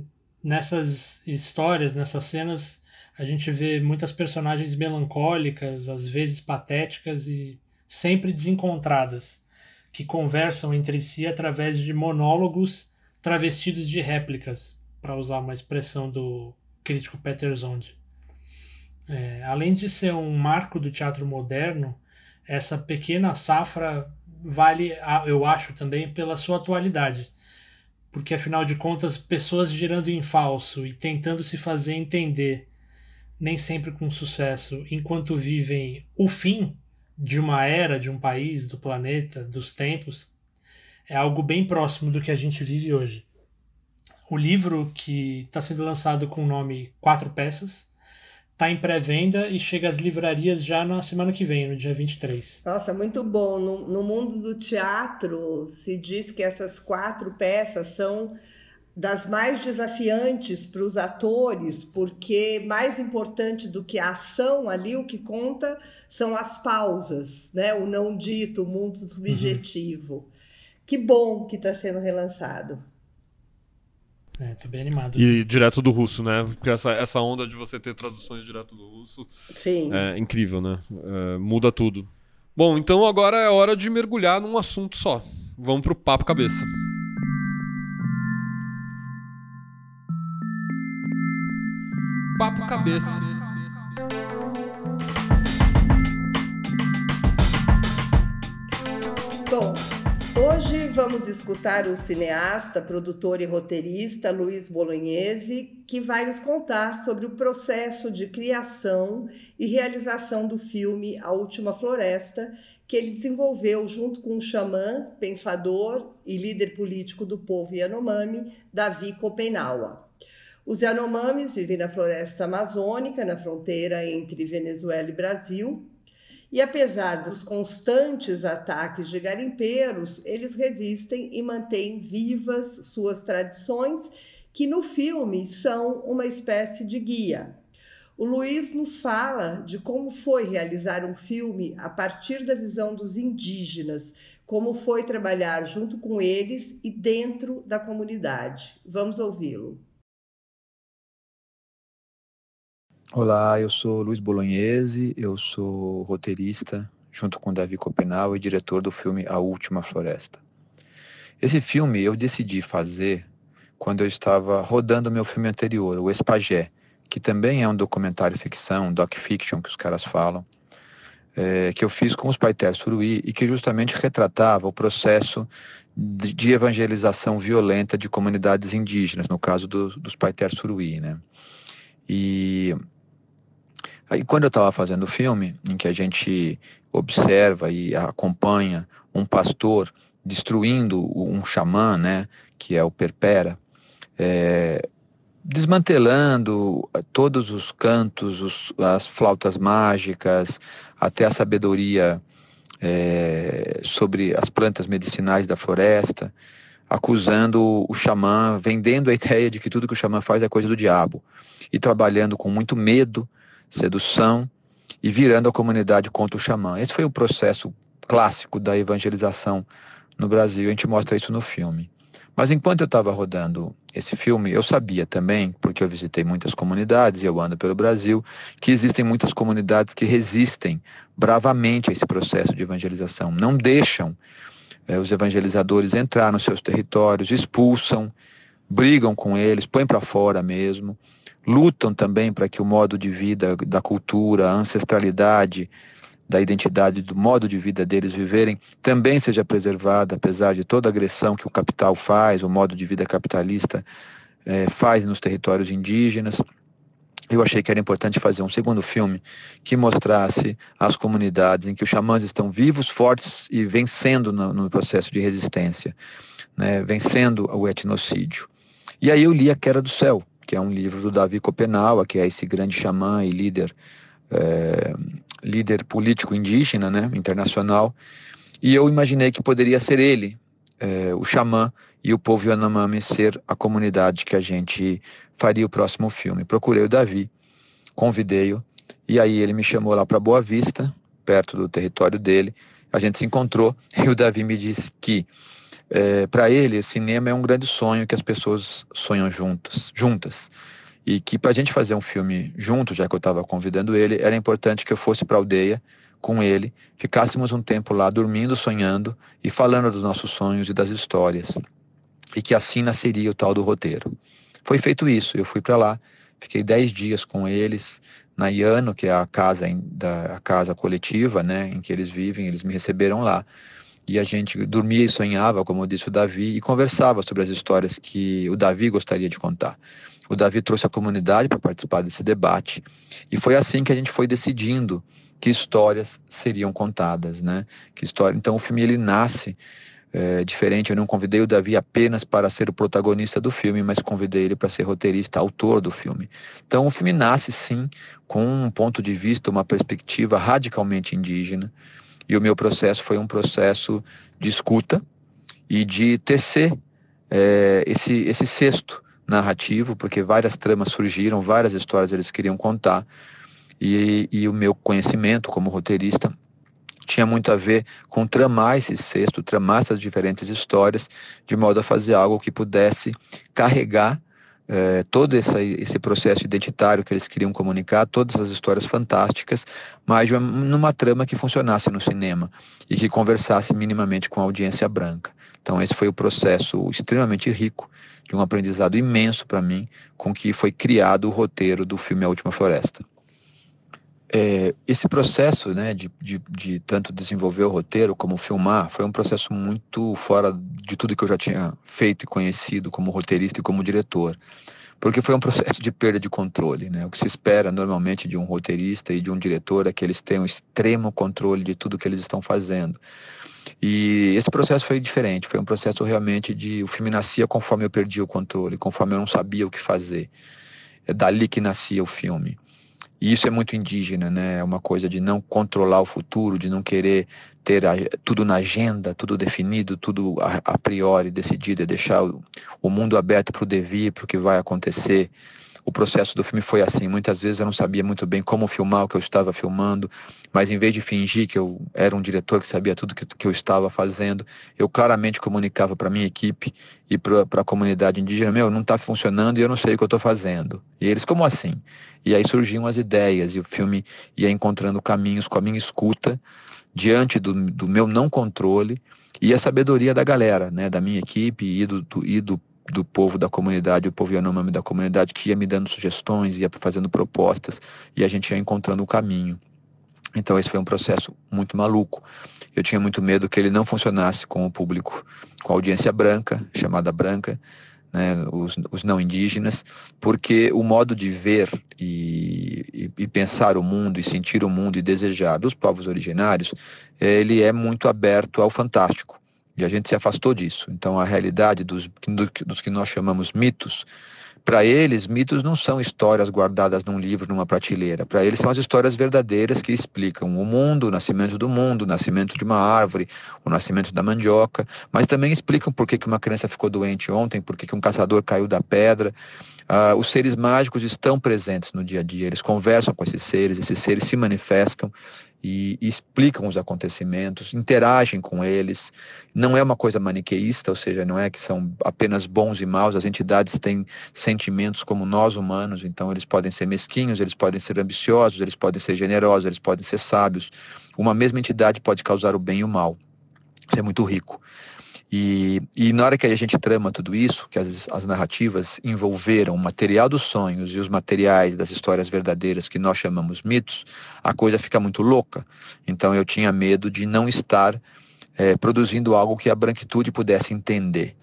nessas histórias, nessas cenas, a gente vê muitas personagens melancólicas, às vezes patéticas e sempre desencontradas, que conversam entre si através de monólogos travestidos de réplicas, para usar uma expressão do crítico Peter Zond. É, além de ser um marco do teatro moderno, essa pequena safra vale, eu acho, também pela sua atualidade. Porque, afinal de contas, pessoas girando em falso e tentando se fazer entender, nem sempre com sucesso, enquanto vivem o fim de uma era, de um país, do planeta, dos tempos, é algo bem próximo do que a gente vive hoje. O livro, que está sendo lançado com o nome Quatro Peças, está em pré-venda e chega às livrarias já na semana que vem, no dia 23. Nossa, muito bom. No, no mundo do teatro, se diz que essas quatro peças são das mais desafiantes para os atores, porque mais importante do que a ação ali, o que conta são as pausas, né? o não dito, o mundo subjetivo. Uhum. Que bom que está sendo relançado. É, tô bem animado. E direto do russo, né? Porque essa, essa onda de você ter traduções direto do russo Sim. é incrível, né? É, muda tudo. Bom, então agora é hora de mergulhar num assunto só. Vamos pro papo cabeça. Papo cabeça. Bom, Hoje vamos escutar o cineasta, produtor e roteirista Luiz Bolognese, que vai nos contar sobre o processo de criação e realização do filme A Última Floresta, que ele desenvolveu junto com o xamã, pensador e líder político do povo Yanomami, Davi Kopenawa. Os Yanomamis vivem na floresta amazônica, na fronteira entre Venezuela e Brasil, e apesar dos constantes ataques de garimpeiros, eles resistem e mantêm vivas suas tradições, que no filme são uma espécie de guia. O Luiz nos fala de como foi realizar um filme a partir da visão dos indígenas, como foi trabalhar junto com eles e dentro da comunidade. Vamos ouvi-lo. Olá, eu sou Luiz Bolognese, eu sou roteirista, junto com Davi Copenau e diretor do filme A Última Floresta. Esse filme eu decidi fazer quando eu estava rodando meu filme anterior, O Espagé, que também é um documentário ficção, doc-fiction que os caras falam, é, que eu fiz com os Paiter Suruí e que justamente retratava o processo de, de evangelização violenta de comunidades indígenas, no caso do, dos Paiter Suruí, né? E Aí quando eu estava fazendo o filme, em que a gente observa e acompanha um pastor destruindo um xamã, né, que é o Perpera, é, desmantelando todos os cantos, os, as flautas mágicas, até a sabedoria é, sobre as plantas medicinais da floresta, acusando o xamã, vendendo a *laughs* ideia de que tudo que o xamã faz é coisa do diabo, e trabalhando com muito medo, sedução e virando a comunidade contra o xamã. Esse foi o processo clássico da evangelização no Brasil. A gente mostra isso no filme. Mas enquanto eu estava rodando esse filme, eu sabia também, porque eu visitei muitas comunidades e eu ando pelo Brasil, que existem muitas comunidades que resistem bravamente a esse processo de evangelização. Não deixam é, os evangelizadores entrar nos seus territórios, expulsam, brigam com eles, põem para fora mesmo lutam também para que o modo de vida da cultura, a ancestralidade, da identidade, do modo de vida deles viverem, também seja preservada, apesar de toda a agressão que o capital faz, o modo de vida capitalista é, faz nos territórios indígenas. Eu achei que era importante fazer um segundo filme que mostrasse as comunidades em que os xamãs estão vivos, fortes e vencendo no, no processo de resistência, né, vencendo o etnocídio. E aí eu li A Queda do Céu, que é um livro do Davi Copenaua, que é esse grande xamã e líder, é, líder político indígena, né, internacional. E eu imaginei que poderia ser ele, é, o xamã, e o povo Yanomami ser a comunidade que a gente faria o próximo filme. Procurei o Davi, convidei-o, e aí ele me chamou lá para Boa Vista, perto do território dele. A gente se encontrou *laughs* e o Davi me disse que é, para ele, cinema é um grande sonho que as pessoas sonham juntas, juntas. E que para a gente fazer um filme junto, já que eu estava convidando ele, era importante que eu fosse para a aldeia com ele, ficássemos um tempo lá dormindo, sonhando e falando dos nossos sonhos e das histórias. E que assim nasceria o tal do roteiro. Foi feito isso, eu fui para lá, fiquei dez dias com eles, na Iano, que é a casa, da, a casa coletiva né, em que eles vivem, eles me receberam lá. E a gente dormia e sonhava, como disse o Davi, e conversava sobre as histórias que o Davi gostaria de contar. O Davi trouxe a comunidade para participar desse debate, e foi assim que a gente foi decidindo que histórias seriam contadas, né? Que história. Então o filme ele nasce é, diferente. Eu não convidei o Davi apenas para ser o protagonista do filme, mas convidei ele para ser roteirista, autor do filme. Então, o filme nasce sim com um ponto de vista, uma perspectiva radicalmente indígena. E o meu processo foi um processo de escuta e de tecer é, esse, esse cesto narrativo, porque várias tramas surgiram, várias histórias eles queriam contar. E, e o meu conhecimento como roteirista tinha muito a ver com tramar esse cesto, tramar essas diferentes histórias, de modo a fazer algo que pudesse carregar eh, todo esse, esse processo identitário que eles queriam comunicar, todas as histórias fantásticas, mas numa trama que funcionasse no cinema e que conversasse minimamente com a audiência branca. Então esse foi o processo extremamente rico, de um aprendizado imenso para mim, com que foi criado o roteiro do filme A Última Floresta. É, esse processo né, de, de, de, tanto desenvolver o roteiro como filmar foi um processo muito fora de tudo que eu já tinha feito e conhecido como roteirista e como diretor. Porque foi um processo de perda de controle. Né? O que se espera normalmente de um roteirista e de um diretor é que eles tenham extremo controle de tudo que eles estão fazendo. E esse processo foi diferente, foi um processo realmente de. O filme nascia conforme eu perdi o controle, conforme eu não sabia o que fazer. É dali que nascia o filme. E isso é muito indígena, né? É uma coisa de não controlar o futuro, de não querer ter a, tudo na agenda, tudo definido, tudo a, a priori decidido, é deixar o, o mundo aberto para o devir, para o que vai acontecer o processo do filme foi assim. Muitas vezes eu não sabia muito bem como filmar o que eu estava filmando, mas em vez de fingir que eu era um diretor que sabia tudo que, que eu estava fazendo, eu claramente comunicava para minha equipe e para a comunidade indígena: meu, não está funcionando e eu não sei o que eu estou fazendo. E eles, como assim? E aí surgiam as ideias e o filme ia encontrando caminhos com a minha escuta diante do, do meu não controle e a sabedoria da galera, né, da minha equipe e do, do, e do do povo da comunidade, o povo Yanomami da comunidade, que ia me dando sugestões, ia fazendo propostas e a gente ia encontrando o caminho. Então esse foi um processo muito maluco. Eu tinha muito medo que ele não funcionasse com o público, com a audiência branca, chamada branca, né, os, os, não indígenas, porque o modo de ver e, e, e, pensar o mundo e sentir o mundo e desejar dos povos originários, ele é muito aberto ao fantástico. E a gente se afastou disso. Então, a realidade dos, dos que nós chamamos mitos, para eles, mitos não são histórias guardadas num livro, numa prateleira. Para eles, são as histórias verdadeiras que explicam o mundo, o nascimento do mundo, o nascimento de uma árvore, o nascimento da mandioca, mas também explicam por que, que uma criança ficou doente ontem, por que, que um caçador caiu da pedra. Uh, os seres mágicos estão presentes no dia a dia, eles conversam com esses seres, esses seres se manifestam e, explicam os acontecimentos, interagem com eles. Não é uma coisa maniqueísta, ou seja, não é que são apenas bons e maus, as entidades têm sentimentos como nós humanos, então eles podem ser mesquinhos, eles podem ser ambiciosos, eles podem ser generosos, eles podem ser sábios. Uma mesma entidade pode causar o bem e o mal. Isso é muito rico. E, e na hora que a gente trama tudo isso, que as, as narrativas envolveram o material dos sonhos e os materiais das histórias verdadeiras que nós chamamos mitos, a coisa fica muito louca. Então eu tinha medo de não estar é, produzindo algo que a branquitude pudesse entender.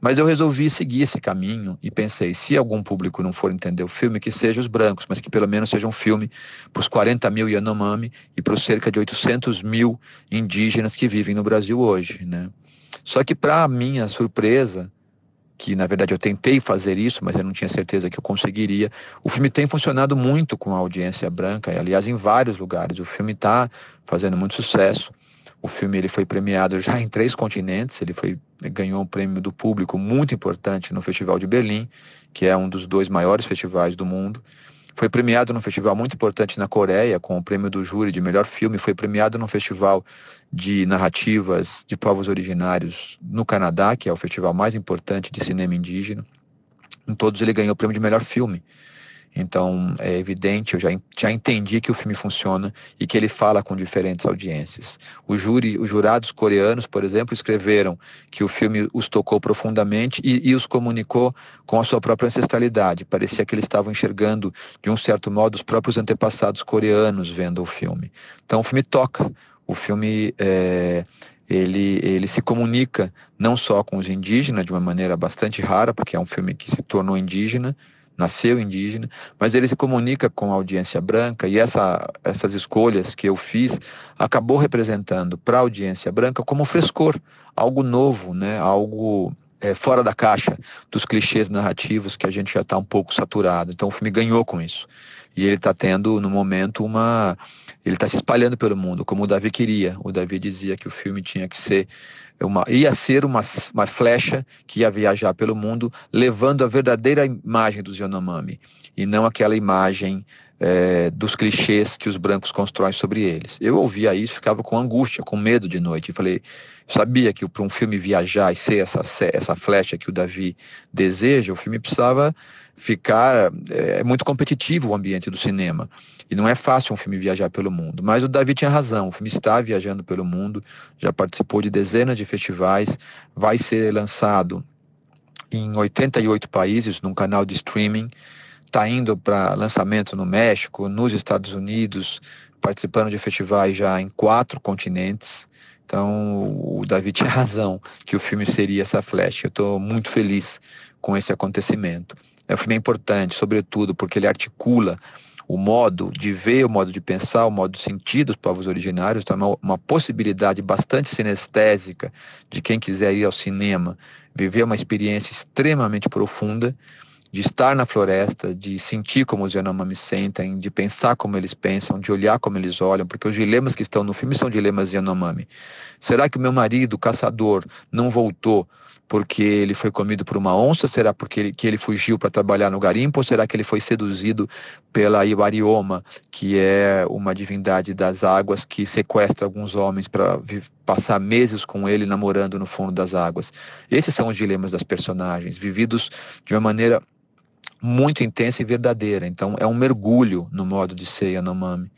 Mas eu resolvi seguir esse caminho e pensei, se algum público não for entender o filme, que seja os brancos, mas que pelo menos seja um filme para os 40 mil Yanomami e para os cerca de 800 mil indígenas que vivem no Brasil hoje, né? Só que, para minha surpresa, que na verdade eu tentei fazer isso, mas eu não tinha certeza que eu conseguiria. O filme tem funcionado muito com a audiência branca, aliás, em vários lugares. O filme está fazendo muito sucesso. O filme ele foi premiado já *laughs* em três continentes. Ele foi ganhou um prêmio do público muito importante no Festival de Berlim, que é um dos dois maiores festivais do mundo. Foi premiado num festival muito importante na Coreia, com o prêmio do júri de melhor filme. Foi premiado num festival de narrativas de povos originários no Canadá, que é o festival mais importante de cinema indígena. Em todos ele ganhou o prêmio de melhor filme. Então é evidente, eu já, já entendi que o filme funciona e que ele fala com diferentes audiências. O júri, os jurados coreanos, por exemplo, escreveram que o filme os tocou profundamente e, e os comunicou com a sua própria ancestralidade. Parecia que eles estavam enxergando, de um certo modo, os próprios antepassados coreanos vendo o filme. Então o filme toca. O filme é, ele, ele se comunica não só com os indígenas de uma maneira bastante rara, porque é um filme que se tornou indígena, nasceu indígena, mas ele se comunica com a audiência branca e essa, essas escolhas que eu fiz acabou representando para a audiência branca como frescor, algo novo, né? algo é, fora da caixa dos clichês narrativos que a gente já está um pouco saturado. Então o filme ganhou com isso. E ele está tendo, no momento, uma. Ele está se espalhando pelo mundo, como o Davi queria. O Davi dizia que o filme tinha que ser uma, ia ser uma, uma flecha que ia viajar pelo mundo, levando a verdadeira imagem dos Yanomami, e não aquela imagem é, dos clichês que os brancos constroem sobre eles. Eu ouvia isso, ficava com angústia, com medo de noite. E falei, sabia que para um filme viajar e ser essa, essa flecha que o Davi deseja, o filme precisava ficar. É, é muito competitivo o ambiente do cinema. E não é fácil um filme viajar pelo mundo. Mas o Davi tinha razão. O filme está viajando pelo mundo, já participou de dezenas de festivais, vai ser lançado em 88 países num canal de streaming. Está indo para lançamento no México, nos Estados Unidos, participando de festivais já em quatro continentes. Então, o Davi tinha *laughs* razão que o filme seria essa flecha. Eu estou muito feliz com esse acontecimento. É, o filme é importante, sobretudo, porque ele articula o modo de ver, o modo de pensar, o modo de sentir dos povos originários, então é uma, uma possibilidade bastante sinestésica de quem quiser ir ao cinema, viver uma experiência extremamente profunda, de estar na floresta, de sentir como os Yanomami sentem, de pensar como eles pensam, de olhar como eles olham, porque os dilemas que estão no filme são dilemas Yanomami. Será que meu marido, caçador, não voltou porque ele foi comido por uma onça? Será porque ele, que ele fugiu para trabalhar no garimpo? Ou será que ele foi seduzido pela Iwarioma, que é uma divindade das águas que sequestra alguns homens para passar meses com ele namorando no fundo das águas? Esses são os dilemas das personagens, vividos de uma maneira muito intensa e verdadeira. Então é um mergulho no modo de ser Yanomami.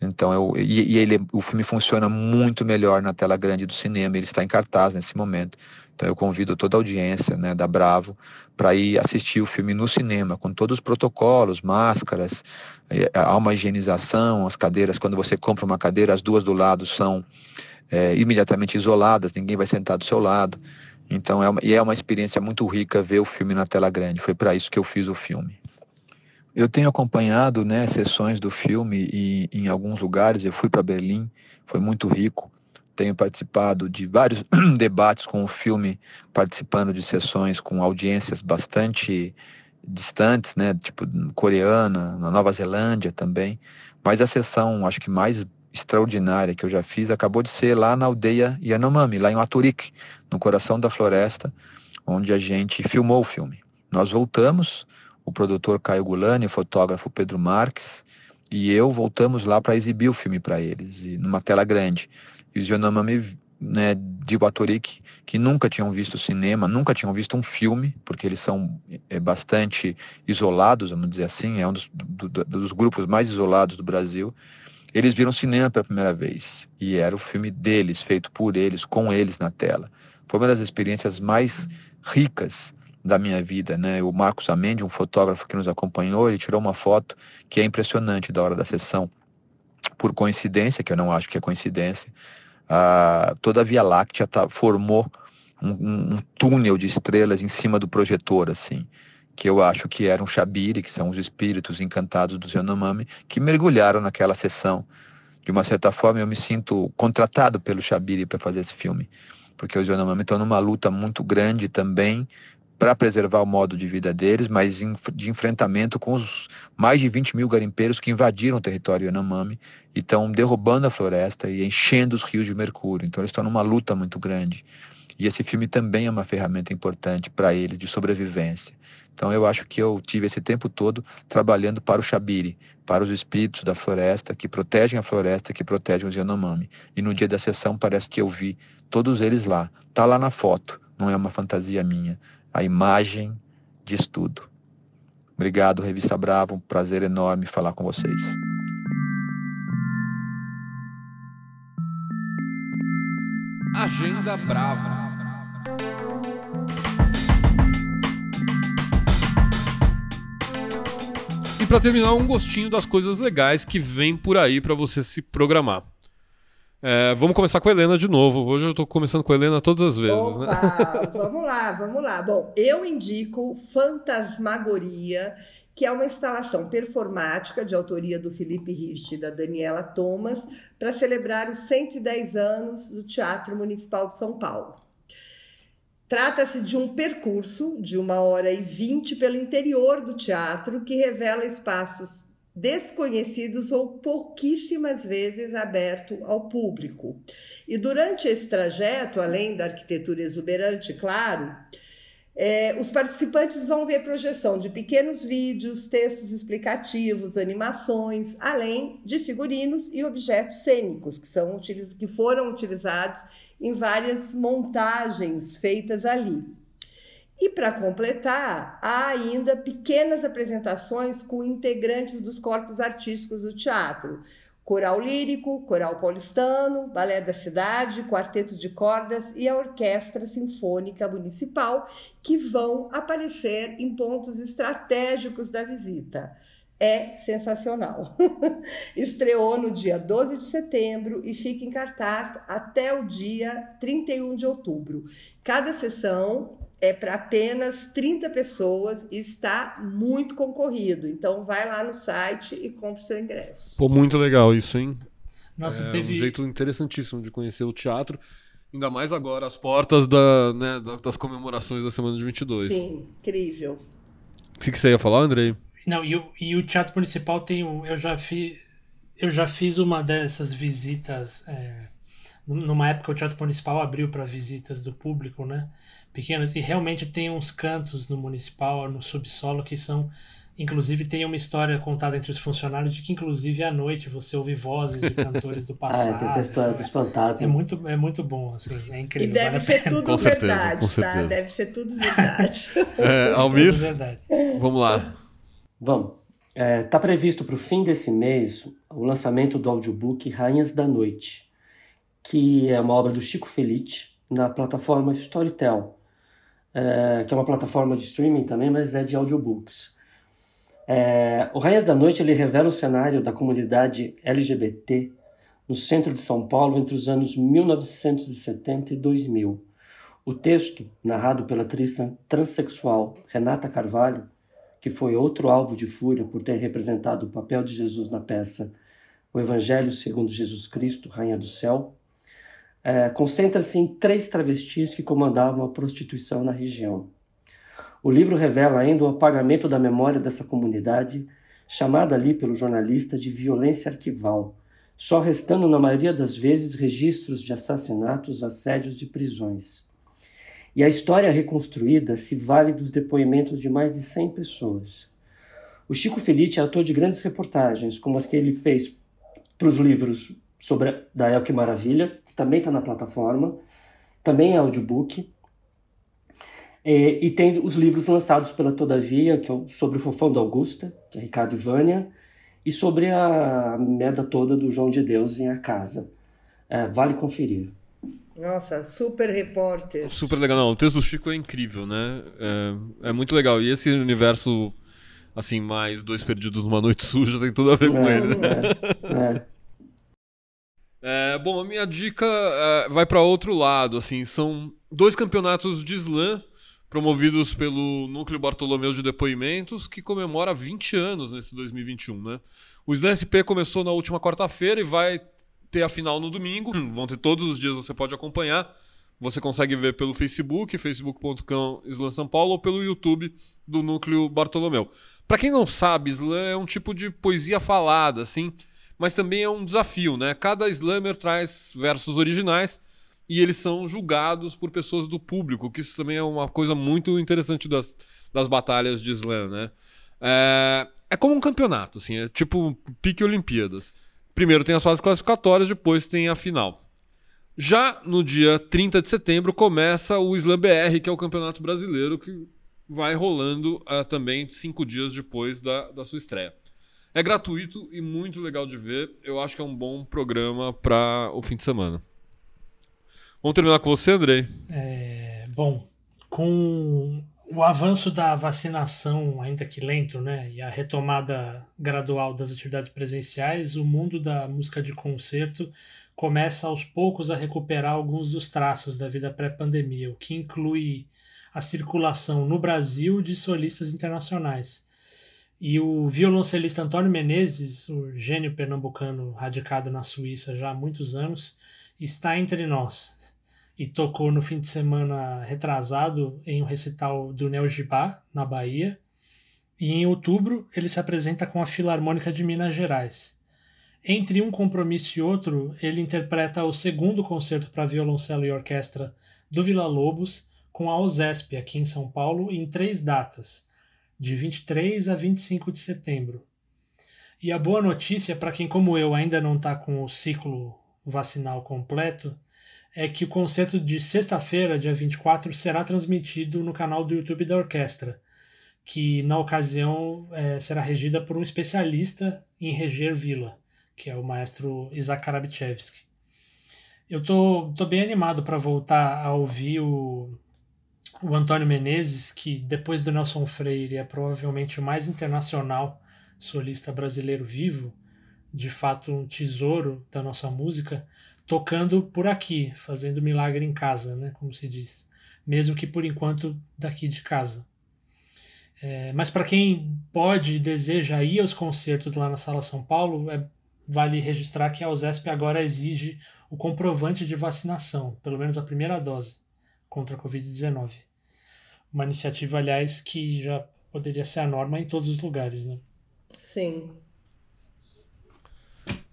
Então, eu, e, e ele, o filme funciona muito melhor na tela grande do cinema, ele está em cartaz nesse momento. Então eu convido toda a audiência né, da Bravo para ir assistir o filme no cinema, com todos os protocolos, máscaras, eh, há uma higienização, as cadeiras, quando você compra uma cadeira, as duas do lado são é, imediatamente isoladas, ninguém vai sentar do seu lado. Então é uma, e é uma experiência muito rica ver o filme na tela grande. Foi para isso que eu fiz o filme. Eu tenho acompanhado né, sessões do filme e, em alguns lugares. Eu fui para Berlim, foi muito rico tenho participado de vários *clears throat* debates com o filme, participando de sessões com audiências bastante distantes, né, tipo coreana, na Nova Zelândia também. Mas a sessão, acho que mais extraordinária que eu já fiz, acabou de ser lá na aldeia Yanomami, lá em Aturik, no coração da floresta, onde a gente filmou o filme. Nós voltamos, o produtor Caio Gulani, o fotógrafo Pedro Marques, e eu voltamos lá para exibir o filme para eles, numa tela grande. Os né, de Batorik, que nunca tinham visto cinema, nunca tinham visto um filme, porque eles são é, bastante isolados, vamos dizer assim, é um dos, do, dos grupos mais isolados do Brasil. Eles viram cinema pela primeira vez, e era o filme deles, feito por eles, com eles na tela. Foi uma das experiências mais ricas da minha vida, né? O Marcos Amendi, um fotógrafo que nos acompanhou, ele tirou uma foto que é impressionante da hora da sessão. Por coincidência, que eu não acho que é coincidência, toda a Via Láctea tá, formou um, um, túnel de estrelas em cima do projetor, assim, que eu acho que eram Shabiri, que são os espíritos encantados do Yanomami, que mergulharam naquela sessão. De uma certa forma, eu me sinto contratado pelo Shabiri para fazer esse filme, porque os Yanomami estão numa luta muito grande também para preservar o modo de vida deles, mas de enfrentamento com os mais de 20 mil garimpeiros que invadiram o território Yanomami e estão derrubando a floresta e enchendo os rios de mercúrio. Então eles estão numa luta muito grande. E esse filme também é uma ferramenta importante para eles de sobrevivência. Então eu acho que eu tive esse tempo todo trabalhando para o Xabiri, para os espíritos da floresta que protegem a floresta, que protegem os Yanomami. E no dia da sessão parece que eu vi todos eles lá. Tá lá na foto, não é uma fantasia minha a imagem diz tudo. Obrigado, Revista Bravo. Um prazer enorme falar com vocês. Agenda Brava. E para terminar, um gostinho das coisas legais que vem por aí para você se programar. É, vamos começar com a Helena de novo. Hoje eu estou começando com a Helena todas as vezes, Opa, né? *laughs* vamos lá, vamos lá. Bom, eu indico Fantasmagoria, que é uma instalação performática de autoria do Felipe Hirsch e da Daniela Thomas, para celebrar os 110 anos do Teatro Municipal de São Paulo. Trata-se de um percurso de uma hora e vinte pelo interior do teatro que revela espaços desconhecidos ou pouquíssimas vezes aberto ao público. E durante esse trajeto, além da arquitetura exuberante, claro, é, os participantes vão ver projeção de pequenos vídeos, textos explicativos, animações, além de figurinos e objetos cênicos que, são, que foram utilizados em várias montagens feitas ali. E para completar, há ainda pequenas apresentações com integrantes dos corpos artísticos do teatro. Coral lírico, coral paulistano, balé da cidade, quarteto de cordas e a orquestra sinfônica municipal, que vão aparecer em pontos estratégicos da visita é sensacional. *laughs* Estreou no dia 12 de setembro e fica em cartaz até o dia 31 de outubro. Cada sessão é para apenas 30 pessoas e está muito concorrido. Então vai lá no site e compre seu ingresso. Pô, muito legal isso, hein? Nossa, é teve. um jeito interessantíssimo de conhecer o teatro. Ainda mais agora, as portas da, né, das comemorações da semana de 22. Sim, incrível. O que, que você ia falar, Andrei? Não, e o, e o Teatro Municipal tem um. Eu já, fi, eu já fiz uma dessas visitas. É, numa época o Teatro Municipal abriu para visitas do público, né? Pequenas. E realmente tem uns cantos no Municipal, no subsolo, que são. Inclusive tem uma história contada entre os funcionários de que, inclusive, à noite você ouve vozes de cantores do *laughs* passado. Ah, tem essa história dos fantasmas. É muito, é muito bom, assim, é incrível. E deve ser tudo Com certeza, verdade, com tá? certeza. Deve ser tudo verdade. É, *laughs* É Almir, verdade. vamos lá. Vamos. Está previsto para o fim desse mês o lançamento do audiobook Rainhas da Noite, que é uma obra do Chico Felice na plataforma Storytel, é, que é uma plataforma de streaming também, mas é de audiobooks. É, o Rainhas da Noite ele revela o cenário da comunidade LGBT no centro de São Paulo entre os anos 1970 e 2000. O texto, narrado pela atriz transexual Renata Carvalho, que foi outro alvo de fúria por ter representado o papel de Jesus na peça O Evangelho segundo Jesus Cristo, Rainha do Céu, é, concentra-se em três travestis que comandavam a prostituição na região. O livro revela ainda o apagamento da memória dessa comunidade, chamada ali pelo jornalista de violência arquival, só restando na maioria das vezes registros de assassinatos, assédios de prisões. E a história reconstruída se vale dos depoimentos de mais de 100 pessoas. O Chico Felice é autor de grandes reportagens, como as que ele fez para os livros sobre a, da El Que Maravilha, que também está na plataforma, também é audiobook, e, e, tem os livros lançados pela Todavia, que é sobre o Fofão da Augusta, que é Ricardo e Vânia, e sobre a merda toda do João de Deus em A Casa. É, vale conferir. Nossa, super repórter. Super legal. Não, o texto do Chico é incrível, né? É, é muito legal. E esse universo, assim, mais Dois Perdidos numa Noite *laughs* Suja tem tudo a ver com É, ele, né? é, é. Bom, a minha dica é, vai para outro lado, assim, são dois campeonatos de slam promovidos pelo Núcleo Bartolomeu de Depoimentos, que comemora 20 anos nesse 2021, né? O Slam SP começou na última quarta-feira e vai ter a final no domingo. *clears throat* Vão ter todos os dias, você pode acompanhar. Você consegue ver pelo Facebook, facebook.com Slam São Paulo, ou pelo YouTube do Núcleo Bartolomeu. Para quem não sabe, slam é um tipo de poesia falada, assim, mas também é um desafio, né? Cada slammer traz versos originais e eles são julgados por pessoas do público, que isso também é uma coisa muito interessante das, das batalhas de slam, né? É, é como um campeonato, assim, é tipo pique Olimpíadas. Primeiro tem as fases classificatórias, depois tem a final. Já no dia 30 de setembro começa o Slam BR, que é o campeonato brasileiro, que vai rolando uh, também cinco dias depois da, da sua estreia. É gratuito e muito legal de ver. Eu acho que é um bom programa para o fim de semana. Vamos terminar com você, Andrei? É, bom, com o avanço da vacinação, ainda que lento, né, e a retomada gradual das atividades presenciais, o mundo da música de concerto começa aos poucos a recuperar alguns dos traços da vida pré-pandemia, o que inclui a circulação no Brasil de solistas internacionais. E o violoncelista Antônio Menezes, o gênio pernambucano radicado na Suíça já há muitos anos, está entre nós e tocou no fim de semana retrasado em um recital do Neo Gibá, na Bahia. E em outubro ele se apresenta com a Filarmônica de Minas Gerais. Entre um compromisso e outro, ele interpreta o segundo concerto para violoncelo e orquestra do Vila Lobos com a OSESP aqui em São Paulo em três datas, de 23 a 25 de setembro. E a boa notícia para quem como eu ainda não está com o ciclo vacinal completo é que o concerto de sexta-feira, dia 24, será transmitido no canal do YouTube da orquestra, que na ocasião é, será regida por um especialista em reger vila, que é o maestro Isaac Karabichevsky. Eu tô, tô bem animado para voltar a ouvir o, o Antônio Menezes, que depois do Nelson Freire é provavelmente o mais internacional solista brasileiro vivo, de fato um tesouro da nossa música tocando por aqui, fazendo milagre em casa, né, como se diz, mesmo que por enquanto daqui de casa. É, mas para quem pode e deseja ir aos concertos lá na Sala São Paulo, é, vale registrar que a USESP agora exige o comprovante de vacinação, pelo menos a primeira dose, contra a Covid-19. Uma iniciativa, aliás, que já poderia ser a norma em todos os lugares. Né? Sim,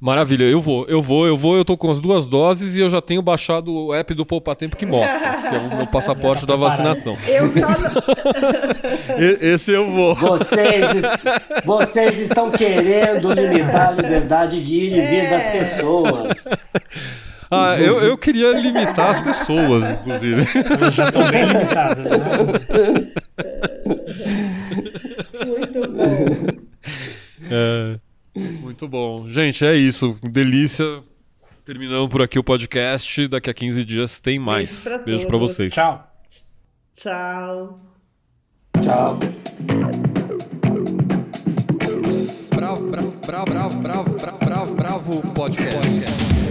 Maravilha, eu vou, eu vou, eu vou, eu tô com as duas doses e eu já tenho baixado o app do Poupa Tempo que mostra, que é o meu *laughs* passaporte da vacinação. Eu só *laughs* Esse eu vou. Vocês, *laughs* vocês estão querendo limitar a liberdade de ir e vir é. das pessoas. Ah, eu, eu queria limitar as pessoas, inclusive. Elas já estão bem limitadas, né? Muito bom. É. Muito bom. Gente, é isso. Delícia. Terminamos por aqui o podcast. Daqui a 15 dias tem mais. Beijo para vocês. Tchau. Tchau. Tchau. Bravo, bravo, bravo, bravo, bravo, bravo, bravo, bravo podcast.